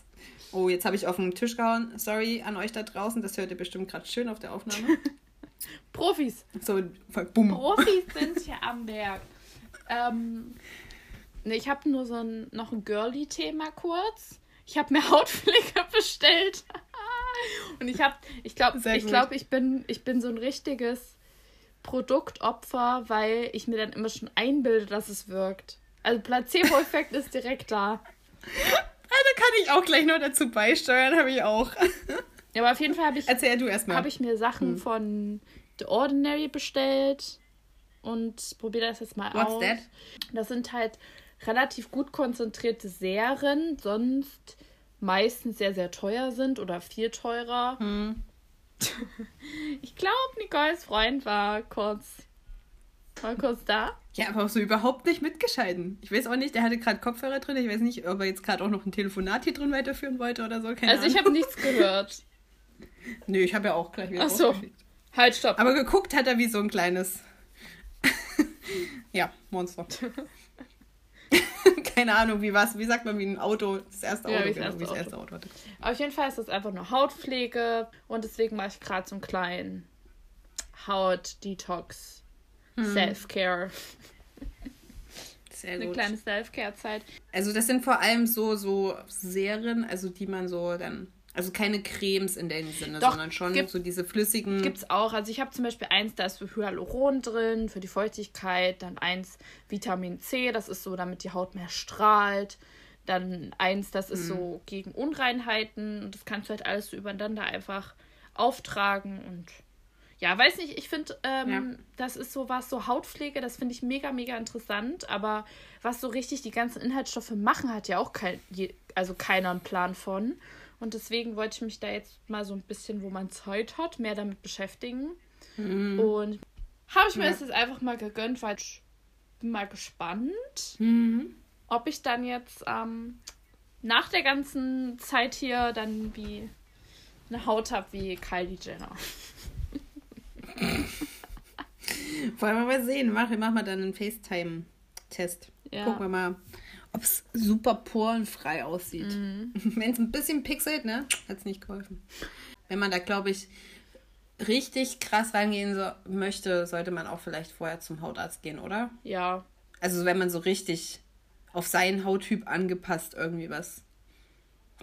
Oh, jetzt habe ich auf den Tisch gehauen. Sorry an euch da draußen. Das hört ihr bestimmt gerade schön auf der Aufnahme. [laughs] Profis. So, bumm. Profis [laughs] sind hier am Werk. Ähm, ne, ich habe nur so ein, noch ein Girly-Thema kurz. Ich habe mir [laughs] Hautpflege bestellt. Und ich habe, ich glaube, ich glaube, ich bin, ich bin so ein richtiges Produktopfer, weil ich mir dann immer schon einbilde, dass es wirkt. Also Placebo-Effekt ist direkt da. Da kann ich auch gleich noch dazu beisteuern, habe ich auch. [laughs] Ja, aber auf jeden Fall habe ich, Erzähl du erstmal. habe ich mir Sachen von The Ordinary bestellt und probiere das jetzt mal What's aus. that? Das sind halt relativ gut konzentrierte Serien, sonst meistens sehr, sehr teuer sind oder viel teurer. Hm. [laughs] Ich glaube, Nicoles Freund war kurz, war kurz da. Ja, aber auch so überhaupt nicht mitgescheiden. Ich weiß auch nicht, der hatte gerade Kopfhörer drin. Ich weiß nicht, ob er jetzt gerade auch noch ein Telefonat hier drin weiterführen wollte oder so. Keine Also ich Ahnung. habe nichts gehört. [laughs] Nö, ich habe ja auch gleich wieder Ach so. Halt, stopp. Aber geguckt hat er wie so ein kleines. [laughs] ja, Monster. [laughs] Keine Ahnung, wie was, wie sagt man, wie ein Auto, das erste Ja, Auto, wie das genau, erste wie das Auto. erste Auto hatte. Auf jeden Fall ist das einfach nur Hautpflege und deswegen mache ich gerade so einen kleinen Haut-Detox. Self-Care. Sehr Eine gut. kleine Self-Care-Zeit. Also das sind vor allem so, so Serien, also die man so dann, also keine Cremes in dem Sinne, Doch, sondern schon gibt- so diese flüssigen. Gibt's auch. Also ich habe zum Beispiel eins, da ist für Hyaluron drin, für die Feuchtigkeit. Dann eins Vitamin C, das ist so, damit die Haut mehr strahlt. Dann eins, das ist so gegen Unreinheiten. Und das kannst du halt alles so übereinander einfach auftragen. Und ja, weiß nicht, ich finde, ähm, Ja. das ist so was, so Hautpflege, das finde ich mega, mega interessant. Aber was so richtig die ganzen Inhaltsstoffe machen, hat ja auch kein, also keiner einen Plan von. Und deswegen wollte ich mich da jetzt mal so ein bisschen, wo man Zeit hat, mehr damit beschäftigen. Und habe ich mir Ja. das jetzt einfach mal gegönnt, weil ich bin mal gespannt, Mhm. ob ich dann jetzt ähm, nach der ganzen Zeit hier dann wie eine Haut habe wie Kylie Jenner. Wollen wir mal sehen. Mach, mach mal dann einen FaceTime-Test. Ja. Gucken wir mal, ob es super porenfrei aussieht. Mhm. [laughs] Wenn es ein bisschen pixelt, ne, hat es nicht geholfen. Wenn man da, glaube ich, richtig krass reingehen so, möchte, sollte man auch vielleicht vorher zum Hautarzt gehen, oder? Ja, Also wenn man so richtig auf seinen Hauttyp angepasst irgendwie was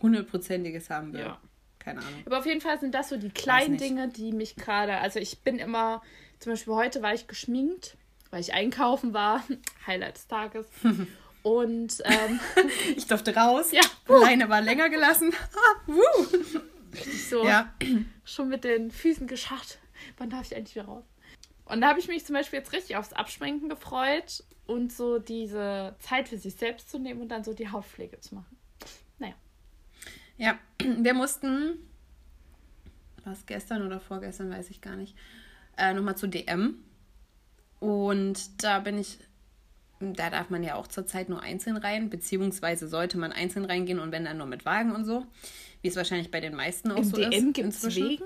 hundertprozentiges haben will. Ja. Keine Ahnung. aber auf jeden Fall sind das so die kleinen. Dinge, die mich gerade, also ich bin immer, zum Beispiel heute war ich geschminkt, weil ich einkaufen war, [laughs] Highlight des Tages. [laughs] Und ähm, [laughs] Ich durfte raus. Ja. Leine war länger gelassen. So Ja. [clears throat] schon mit den Füßen gescharrt. Wann darf ich endlich wieder raus? Und da habe ich mich zum Beispiel jetzt richtig aufs Abschminken gefreut und so diese Zeit für sich selbst zu nehmen und dann so die Hautpflege zu machen. Naja. Ja, [clears throat] wir mussten, was gestern oder vorgestern, weiß ich gar nicht, äh, nochmal zu DM. Und da bin ich, da darf man ja auch zurzeit nur einzeln rein, beziehungsweise sollte man einzeln reingehen und wenn dann nur mit Wagen und so, wie es wahrscheinlich bei den meisten auch Im so ist. DM gibt es. Wegen?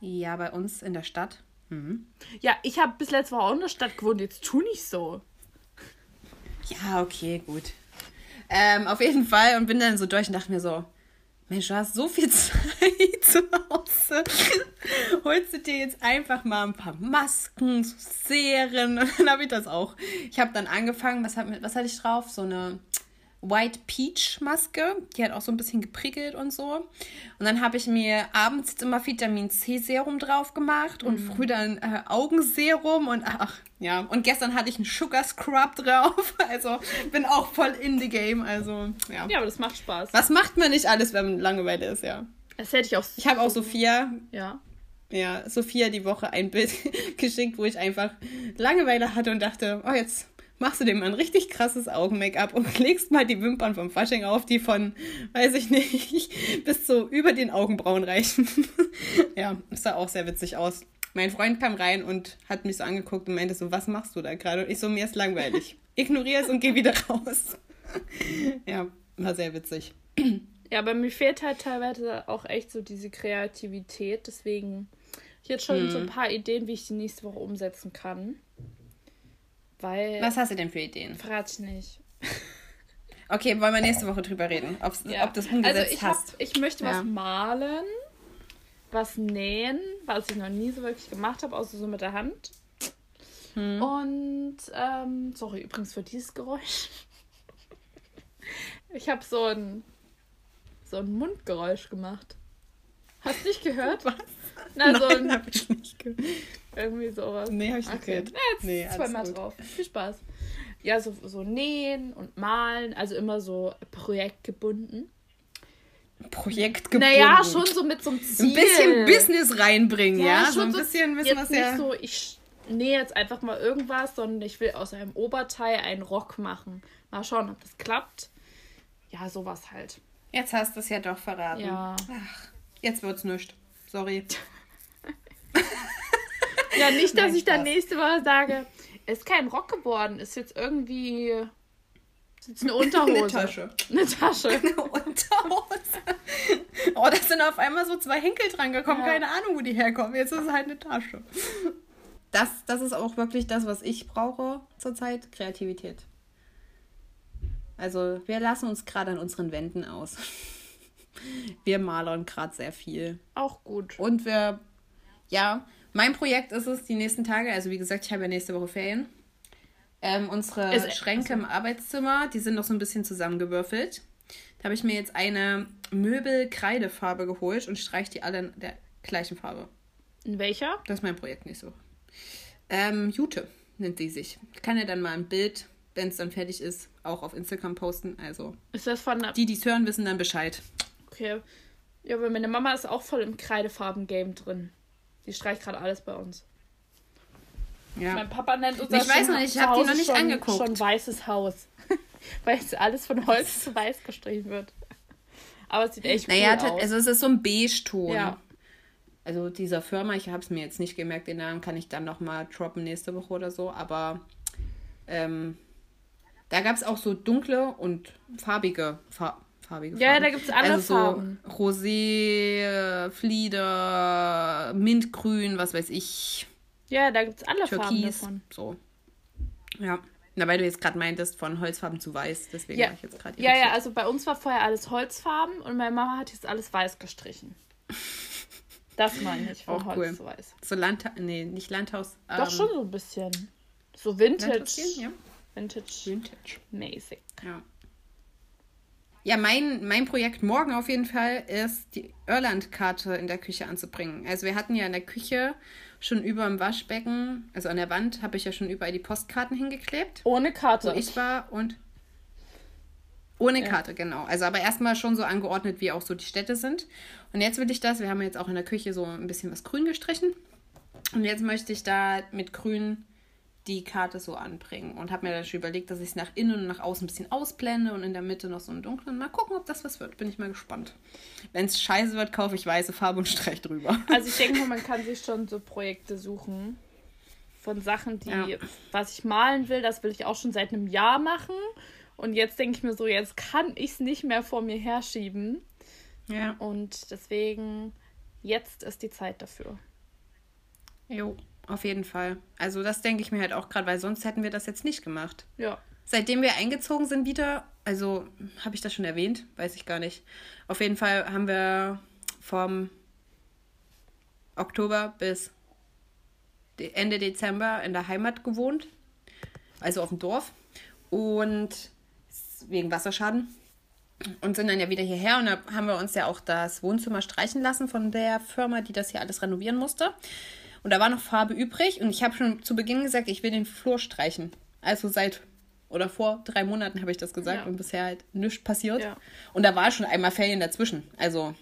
Ja, bei uns in der Stadt. Mhm. Ja, ich habe bis letzte Woche auch in der Stadt gewohnt, jetzt tu nicht so. Ja, okay, gut. Ähm, auf jeden Fall und bin dann so durch und dachte mir so, Mensch, du hast so viel [laughs] Zeit zu Hause. Holst du dir jetzt einfach mal ein paar Masken, so Serien und dann habe ich das auch. Ich habe dann angefangen, was, hat, was hatte ich drauf? So eine White Peach Maske. Die hat auch so ein bisschen geprickelt und so. Und dann habe ich mir abends jetzt immer Vitamin C Serum drauf gemacht und Mhm. früh dann äh, Augenserum und ach, ja. Und gestern hatte ich einen Sugar Scrub drauf. [laughs] Also bin auch voll in the game. Also, ja. Ja, aber das macht Spaß. Was macht man nicht alles, wenn man Langeweile ist, ja. Das hätte ich auch. Ich habe auch Sophia, Ja. ja, Sophia die Woche ein Bild [laughs] geschickt, wo ich einfach Langeweile hatte und dachte, oh, jetzt machst du dir mal ein richtig krasses Augen-Make-up und [laughs] legst mal die Wimpern vom Fasching auf, die von, weiß ich nicht, [laughs] bis so über den Augenbrauen reichen. [laughs] ja, sah auch sehr witzig aus. Mein Freund kam rein und hat mich so angeguckt und meinte so, was machst du da gerade? Und ich so, mir ist langweilig. Ignoriere es und geh wieder raus. ja, war sehr witzig. Ja, aber mir fehlt halt teilweise auch echt so diese Kreativität. Deswegen, ich hätte schon Hm. so ein paar Ideen, wie ich die nächste Woche umsetzen kann. Weil. Was hast du denn für Ideen? Verrate ich nicht. [laughs] Okay, wollen wir nächste Woche drüber reden, ob's, Ja. ob das umgesetzt also ich, hab, hast. ich möchte Ja. was malen, was nähen, was ich noch nie so wirklich gemacht habe, außer so mit der Hand. Hm. Und, ähm, sorry übrigens für dieses Geräusch. [laughs] Ich habe so ein, so ein Mundgeräusch gemacht. Hast du nicht gehört? Was? Na, so Nein, ein, [laughs] hab ich nicht gehört. irgendwie sowas. Nee, hab ich nicht Okay. gehört. Na, jetzt Nee, zweimal gut. drauf. Viel Spaß. Ja, so, so nähen und malen, also immer so projektgebunden. Projekt gebunden. Naja, schon so mit so einem Ziel. Ein bisschen Business reinbringen, ja? so schon ein bisschen wissen, was nicht ja. so, ich nähe jetzt einfach mal irgendwas, sondern ich will aus einem Oberteil einen Rock machen. Mal schauen, ob das klappt. Ja, sowas halt. Jetzt hast du es ja doch verraten. Ja. Ach, jetzt wird's nichts. Sorry. [laughs] Ja, nicht, dass Nein, ich dann nächste Woche sage, ist kein Rock geworden, ist jetzt irgendwie ist [laughs] eine Unterhose. Eine Tasche. Eine Tasche. [laughs] Eine Unterhose. Oh, da sind auf einmal so zwei Henkel dran gekommen. Ja. Keine Ahnung, wo die herkommen. Jetzt ist es halt eine Tasche. Das, das ist auch wirklich das, was ich brauche zurzeit. Kreativität. Also, wir lassen uns gerade an unseren Wänden aus. Wir malern gerade sehr viel. Auch gut. Und wir, ja, mein Projekt ist es, die nächsten Tage, also wie gesagt, ich habe ja nächste Woche Ferien. Ähm, unsere Ist- Schränke im Arbeitszimmer, die sind noch so ein bisschen zusammengewürfelt. Da habe ich mir jetzt eine Möbel-Kreidefarbe geholt und streiche die alle in der gleichen Farbe. In welcher? Das ist mein Projekt nächste Woche. Ähm, Jute nennt sie sich. Ich kann ja dann mal ein Bild, wenn es dann fertig ist, auch auf Instagram posten. Also Ist das von die, die es hören, wissen dann Bescheid. Okay. Ja, aber meine Mama ist auch voll im Kreidefarben-Game drin. Die streicht gerade alles bei uns. Ja. Mein Papa nennt uns Ich das weiß noch nicht, ich zu hab die noch nicht schon, angeguckt. Schon weißes Haus. [laughs] Weil es alles von Holz zu weiß gestrichen wird. Aber es sieht echt Naja, cool ta- aus. also es ist so ein Beige-Ton. Ja. Also dieser Firma, ich habe es mir jetzt nicht gemerkt, den Namen kann ich dann nochmal droppen nächste Woche oder so, aber ähm, da gab es auch so dunkle und farbige, Fa farbige Ja, Farben. da gibt's alle also Farben. so Rosé, äh, Flieder, Mintgrün, was weiß ich, ja, da gibt es alle Farben Türkis, davon. so. Ja, na, weil du jetzt gerade meintest, von Holzfarben zu weiß, deswegen Ja. war ich jetzt gerade Ja, ja, also bei uns war vorher alles Holzfarben und meine Mama hat jetzt alles weiß gestrichen. [laughs] Das meine ich, von Auch Holz cool. zu weiß. So Landhaus, nee, nicht Landhaus. Doch ähm, schon so ein bisschen. So Vintage. Ja. Vintage-mäßig. Vintage. Ja. Ja, mein, mein Projekt morgen auf jeden Fall ist, die Irland-Karte in der Küche anzubringen. Also wir hatten ja in der Küche schon über dem Waschbecken, also an der Wand, habe ich ja schon überall die Postkarten hingeklebt, Ohne wo Karte. ich war und ohne Ja. Karte, genau. Also aber erstmal schon so angeordnet, wie auch so die Städte sind. Und jetzt will ich das, wir haben jetzt auch in der Küche so ein bisschen was grün gestrichen. Und jetzt möchte ich da mit grün die Karte so anbringen und habe mir dann schon überlegt, dass ich es nach innen und nach außen ein bisschen ausblende und in der Mitte noch so einen dunklen. Mal gucken, ob das was wird. Bin ich mal gespannt. Wenn es scheiße wird, kaufe ich weiße Farbe und streich drüber. [laughs] Also ich denke mal, man kann sich schon so Projekte suchen von Sachen, die, Ja. was ich malen will, das will ich auch schon seit einem Jahr machen. Und jetzt denke ich mir so, jetzt kann ich es nicht mehr vor mir herschieben. Ja. Und deswegen, jetzt ist die Zeit dafür. Jo. Auf jeden Fall. Also das denke ich mir halt auch gerade, weil sonst hätten wir das jetzt nicht gemacht. Ja. Seitdem wir eingezogen sind wieder, also habe ich das schon erwähnt? Weiß ich gar nicht. Auf jeden Fall haben wir vom Oktober bis Ende Dezember in der Heimat gewohnt, also auf dem Dorf und wegen Wasserschaden und sind dann ja wieder hierher und da haben wir uns ja auch das Wohnzimmer streichen lassen von der Firma, die das hier alles renovieren musste. Und da war noch Farbe übrig und ich habe schon zu Beginn gesagt, ich will den Flur streichen. Also seit oder vor drei Monaten habe ich das gesagt ja. und bisher halt nichts passiert. Ja. Und da war schon einmal Ferien dazwischen. Also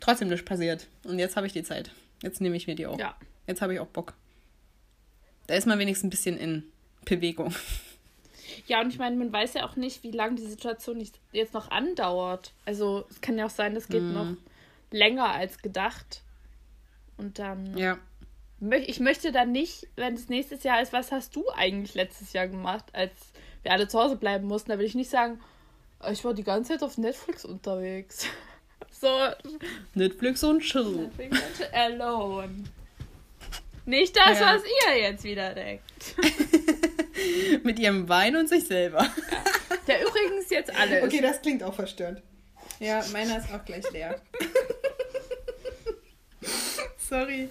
trotzdem nichts passiert. Und jetzt habe ich die Zeit. Jetzt nehme ich mir die auch. Ja. Jetzt habe ich auch Bock. Da ist man wenigstens ein bisschen in Bewegung. [laughs] Ja, und ich meine, man weiß ja auch nicht, wie lange die Situation jetzt noch andauert. Also es kann ja auch sein, das geht hm. noch länger als gedacht. Und dann. Ja. Ich möchte dann nicht, wenn es nächstes Jahr ist, was hast du eigentlich letztes Jahr gemacht, als wir alle zu Hause bleiben mussten? Da will ich nicht sagen, ich war die ganze Zeit auf Netflix unterwegs. [laughs] So. Netflix und Chill. Netflix und chill alone. Nicht das, ja. was ihr jetzt wieder denkt. [laughs] Mit ihrem Wein und sich selber. Ja. [laughs] Der übrigens jetzt alles. Okay, das klingt auch verstörend. Ja, meiner ist auch gleich leer. Sorry.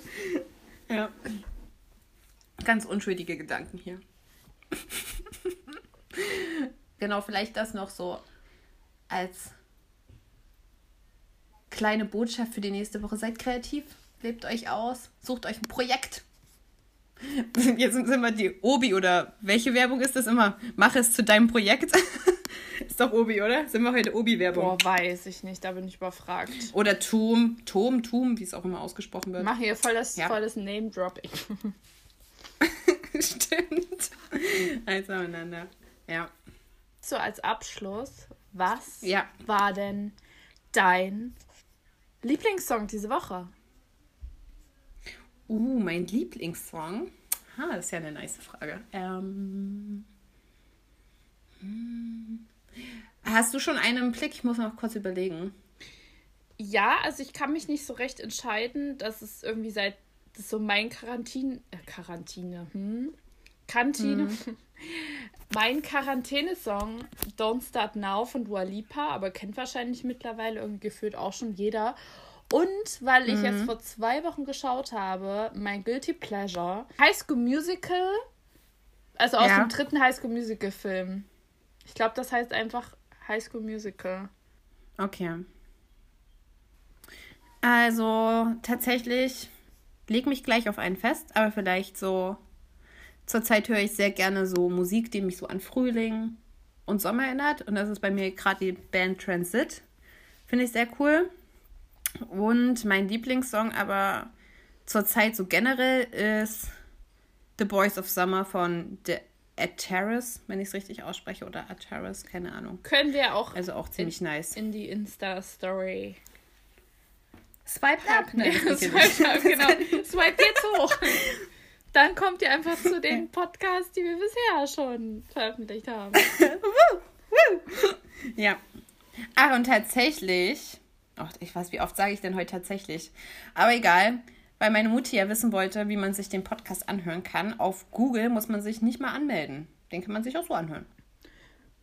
Ja. Ganz unschuldige Gedanken hier. [laughs] genau, vielleicht das noch so als kleine Botschaft für die nächste Woche. Seid kreativ, lebt euch aus, sucht euch ein Projekt. [laughs] Jetzt sind immer die Obi oder welche Werbung ist das immer? Mach es zu deinem Projekt. [laughs] [laughs] ist doch Obi, oder? Sind wir heute Obi-Werbung? Boah, weiß ich nicht, da bin ich überfragt. Oder Tum, Tom, Tum, wie es auch immer ausgesprochen wird. Mach hier voll das, ja. das Name-Dropping. [laughs] Stimmt. Eins aneinander. Ja. So, als Abschluss, was ja. war denn dein Lieblingssong diese Woche? Uh, mein Lieblingssong. Ah, das ist ja eine nice Frage. Ähm, hm. Hast du schon einen im Blick? Ich muss noch kurz überlegen. Ja, also ich kann mich nicht so recht entscheiden. Das ist irgendwie seit das so mein Quarantine. Äh, Quarantine. Hm? Kantine. Hm. [laughs] mein Quarantänesong Don't Start Now von Dua Lipa, aber kennt wahrscheinlich mittlerweile irgendwie gefühlt auch schon jeder. Und weil ich mhm. jetzt vor zwei Wochen geschaut habe, mein Guilty Pleasure, High School Musical, also aus ja. dem dritten High School Musical Film. Ich glaube, das heißt einfach High School Musical. Okay. Also tatsächlich leg mich gleich auf einen fest, aber vielleicht so zurzeit höre ich sehr gerne so Musik, die mich so an Frühling und Sommer erinnert und das ist bei mir gerade die Band Transit. Finde ich sehr cool. Und mein Lieblingssong aber zurzeit so generell ist The Boys of Summer von The Ataris, wenn ich es richtig ausspreche, oder Ataris, keine Ahnung. Können wir auch. Also auch ziemlich in, nice. In die Insta-Story. Swipe up, ne? Swipe up, genau. Swipe jetzt hoch. [laughs] Dann kommt ihr einfach zu den Podcasts, die wir bisher schon veröffentlicht haben. [laughs] ja. Ach, und tatsächlich Ach, ich weiß, wie oft sage ich denn heute tatsächlich? Aber egal, weil meine Mutti ja wissen wollte, wie man sich den Podcast anhören kann. Auf Google muss man sich nicht mal anmelden. Den kann man sich auch so anhören.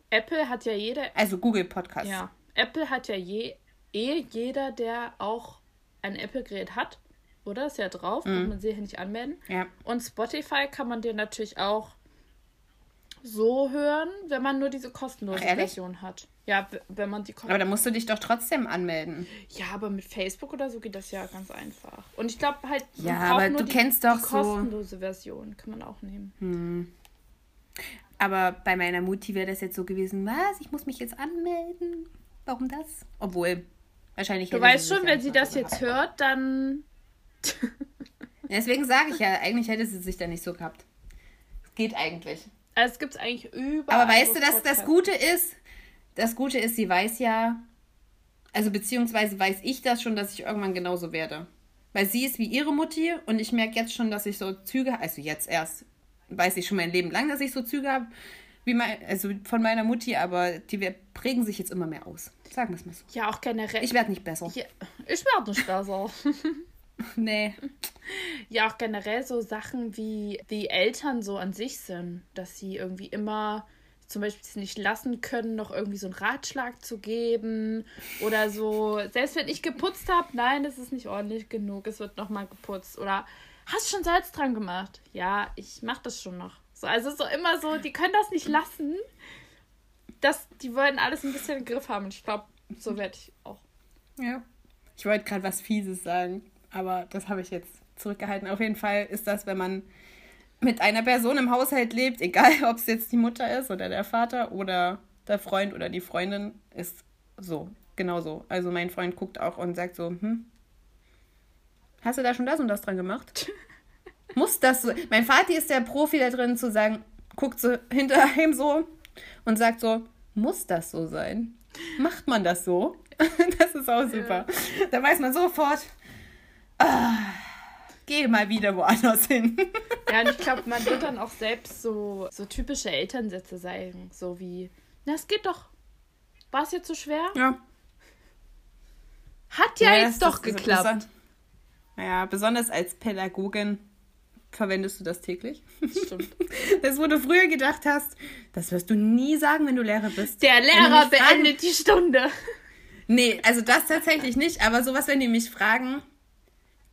Apple hat ja jeder. Also Google Podcast. Ja. Apple hat ja je, eh jeder, der auch ein Apple-Gerät hat, oder? Ist ja drauf, mhm. muss man sich ja nicht anmelden. Ja. Und Spotify kann man dir natürlich auch so hören, wenn man nur diese kostenlose Ach, Version hat. Ja, wenn man die Aber da musst du dich doch trotzdem anmelden. Ja, aber mit Facebook oder so geht das ja ganz einfach. Und ich glaube halt, ja, aber du die, kennst doch die kostenlose so Version kann man auch nehmen. Hm. Aber bei meiner Mutti wäre das jetzt so gewesen, was? Ich muss mich jetzt anmelden? Warum das? Obwohl, wahrscheinlich. Du weißt schon, wenn sie das jetzt hört, dann. Deswegen sage ich ja, eigentlich hätte sie sich da nicht so gehabt. Geht eigentlich. Also es gibt es eigentlich überall. Aber weißt du, dass das Gute ist? Das Gute ist, sie weiß ja, also beziehungsweise weiß ich das schon, dass ich irgendwann genauso werde. Weil sie ist wie ihre Mutti und ich merke jetzt schon, dass ich so Züge, also jetzt erst, weiß ich schon mein Leben lang, dass ich so Züge habe, wie mein, also von meiner Mutti, aber die prägen sich jetzt immer mehr aus. Sagen wir es mal so. Ja, auch generell. Ich werde nicht besser. Ja, ich werde nicht besser. [laughs] [laughs] nee. Ja, auch generell so Sachen wie die Eltern so an sich sind, dass sie irgendwie immer zum Beispiel es nicht lassen können, noch irgendwie so einen Ratschlag zu geben oder so. Selbst wenn ich geputzt habe, nein, es ist nicht ordentlich genug, es wird nochmal geputzt. Oder hast du schon Salz dran gemacht? Ja, ich mach das schon noch. So, also so immer so, die können das nicht lassen. Das, die wollen alles ein bisschen im Griff haben. Und ich glaube, so werde ich auch. Ja. Ich wollte gerade was Fieses sagen, aber das habe ich jetzt zurückgehalten. Auf jeden Fall ist das, wenn man mit einer Person im Haushalt lebt, egal [laughs] ob es jetzt die Mutter ist oder der Vater oder der Freund oder die Freundin, ist so, genau so. Also mein Freund guckt auch und sagt so, hm, hast du da schon das und das dran gemacht? [laughs] Muss das so? Mein Vati ist der Profi da drin zu sagen, guckt so [laughs] hinter ihm so und sagt so, muss das so sein? Macht man das so? das ist auch super. Ja. Da weiß man sofort, ah, geh mal wieder woanders hin. [laughs] ja, und ich glaube, man wird dann auch selbst so, so typische Elternsätze sagen, so wie, na, es geht doch. War es jetzt so schwer? Ja. Hat ja, ja jetzt doch geklappt. Ja, besonders als Pädagogin verwendest du das täglich. Stimmt. [laughs] Das, wo du früher gedacht hast, das wirst du nie sagen, wenn du Lehrer bist. Der Lehrer beendet fragen, die Stunde. Nee, also das tatsächlich nicht, aber sowas, wenn die mich fragen,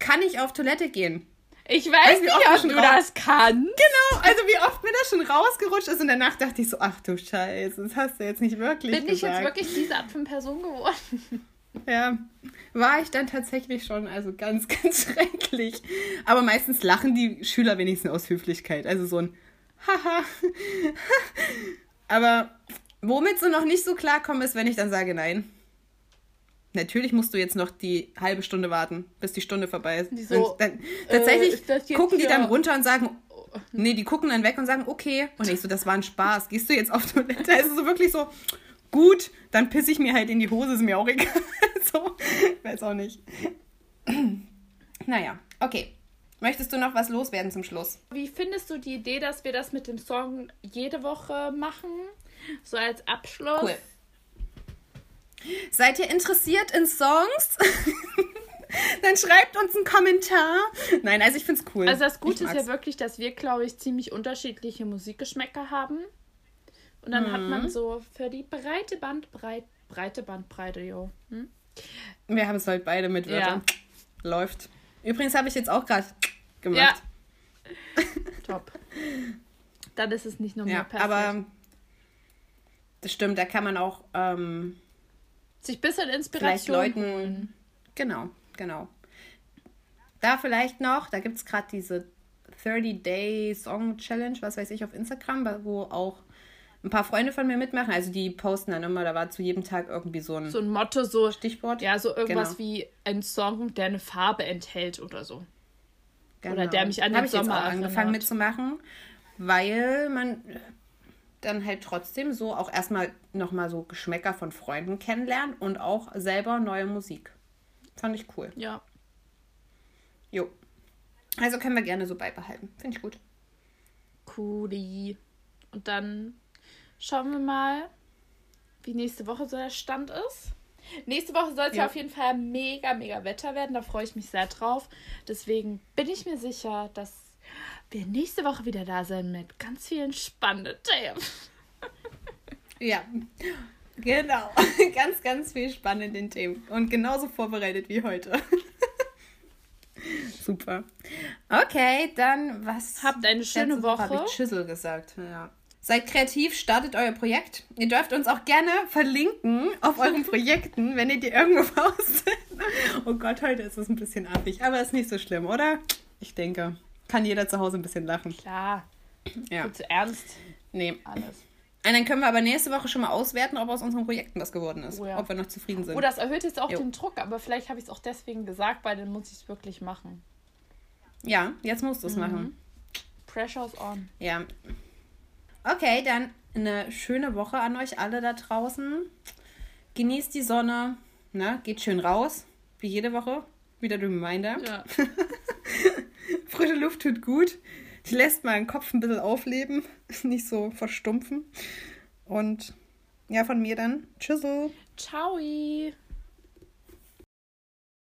kann ich auf Toilette gehen? Ich weiß also, nicht, ob du das kannst. Genau, also wie oft mir das schon rausgerutscht ist und danach dachte ich so, ach du Scheiße, das hast du jetzt nicht wirklich Bin gesagt. ich jetzt wirklich diese Art von Person geworden? [laughs] Ja, war ich dann tatsächlich schon, also ganz, [laughs] ganz schrecklich. Aber meistens lachen die Schüler wenigstens aus Höflichkeit, also so ein [laughs] Haha. Aber womit sie noch nicht so klarkommen ist, wenn ich dann sage nein. Natürlich musst du jetzt noch die halbe Stunde warten, bis die Stunde vorbei ist. So, dann, tatsächlich äh, gucken die dann runter und sagen, nee, die gucken dann weg und sagen, okay. Und ich so, das war ein Spaß. Gehst du jetzt auf Toilette? Also so wirklich so, gut, dann pisse ich mir halt in die Hose, ist mir auch egal. [laughs] so, weiß auch nicht. naja, okay. Möchtest du noch was loswerden zum Schluss? Wie findest du die Idee, dass wir das mit dem Song jede Woche machen? So als Abschluss? Cool. Seid ihr interessiert in Songs? [laughs] Dann schreibt uns einen Kommentar. Nein, also ich finde es cool. Also das Gute ist ja wirklich, dass wir, glaube ich, ziemlich unterschiedliche Musikgeschmäcker haben. Und dann mhm. hat man mhm. so für die breite Bandbreite, breite Bandbreite, jo. Hm? Wir haben es heute beide mit Wörtern. Ja. Läuft. Übrigens habe ich jetzt auch gerade gemacht. Ja. [laughs] Top. Dann ist es nicht nur mehr ja, perfekt. Aber das stimmt, da kann man auch ähm, sich ein bisschen Inspiration Leuten, holen. Genau, genau. Da vielleicht noch, da gibt es gerade diese 30-Day Song Challenge, was weiß ich, auf Instagram, wo auch ein paar Freunde von mir mitmachen. Also die posten dann immer, da war zu jedem Tag irgendwie so ein, so ein Motto, so Stichwort. Ja, so irgendwas genau. wie ein Song, der eine Farbe enthält oder so. Genau. Oder der mich an den Hab Sommer ich jetzt auch angefangen mitzumachen, weil man dann halt trotzdem so auch erstmal nochmal so Geschmäcker von Freunden kennenlernen und auch selber neue Musik. Fand ich cool. Ja. Jo. Also können wir gerne so beibehalten. Finde ich gut. Cooli. Und dann schauen wir mal, wie nächste Woche so der Stand ist. Nächste Woche soll es ja. ja auf jeden Fall mega, mega Wetter werden. Da freue ich mich sehr drauf. Deswegen bin ich mir sicher, dass wir nächste Woche wieder da sein mit ganz vielen spannenden Themen. [laughs] Ja, genau. [laughs] ganz, ganz viel spannenden Themen. Und genauso vorbereitet wie heute. [laughs] Super. Okay, dann was? Habt eine schöne Woche. Habe ich Schüssel gesagt. Ja. Seid kreativ, startet euer Projekt. Ihr dürft uns auch gerne verlinken auf euren Projekten, wenn ihr die irgendwo postet. Oh Gott, heute ist es ein bisschen affig, aber ist nicht so schlimm, oder? Ich denke kann jeder zu Hause ein bisschen lachen. Klar. Ja. Zu ernst. Nee. Alles. Und dann können wir aber nächste Woche schon mal auswerten, ob aus unseren Projekten das geworden ist. Oh ja. Ob wir noch zufrieden sind. Oh, das erhöht jetzt auch jo. den Druck, aber vielleicht habe ich es auch deswegen gesagt, weil dann muss ich es wirklich machen. Ja, jetzt musst du es mhm. machen. Pressure's on. Ja. Okay, dann eine schöne Woche an euch alle da draußen. Genießt die Sonne. Ne? Geht schön raus. Wie jede Woche. Wieder du Reminder. Ja. [laughs] [laughs] Frische Luft tut gut. Die lässt meinen Kopf ein bisschen aufleben, [laughs] nicht so verstumpfen. Und ja, von mir dann. Tschüssel. Ciao.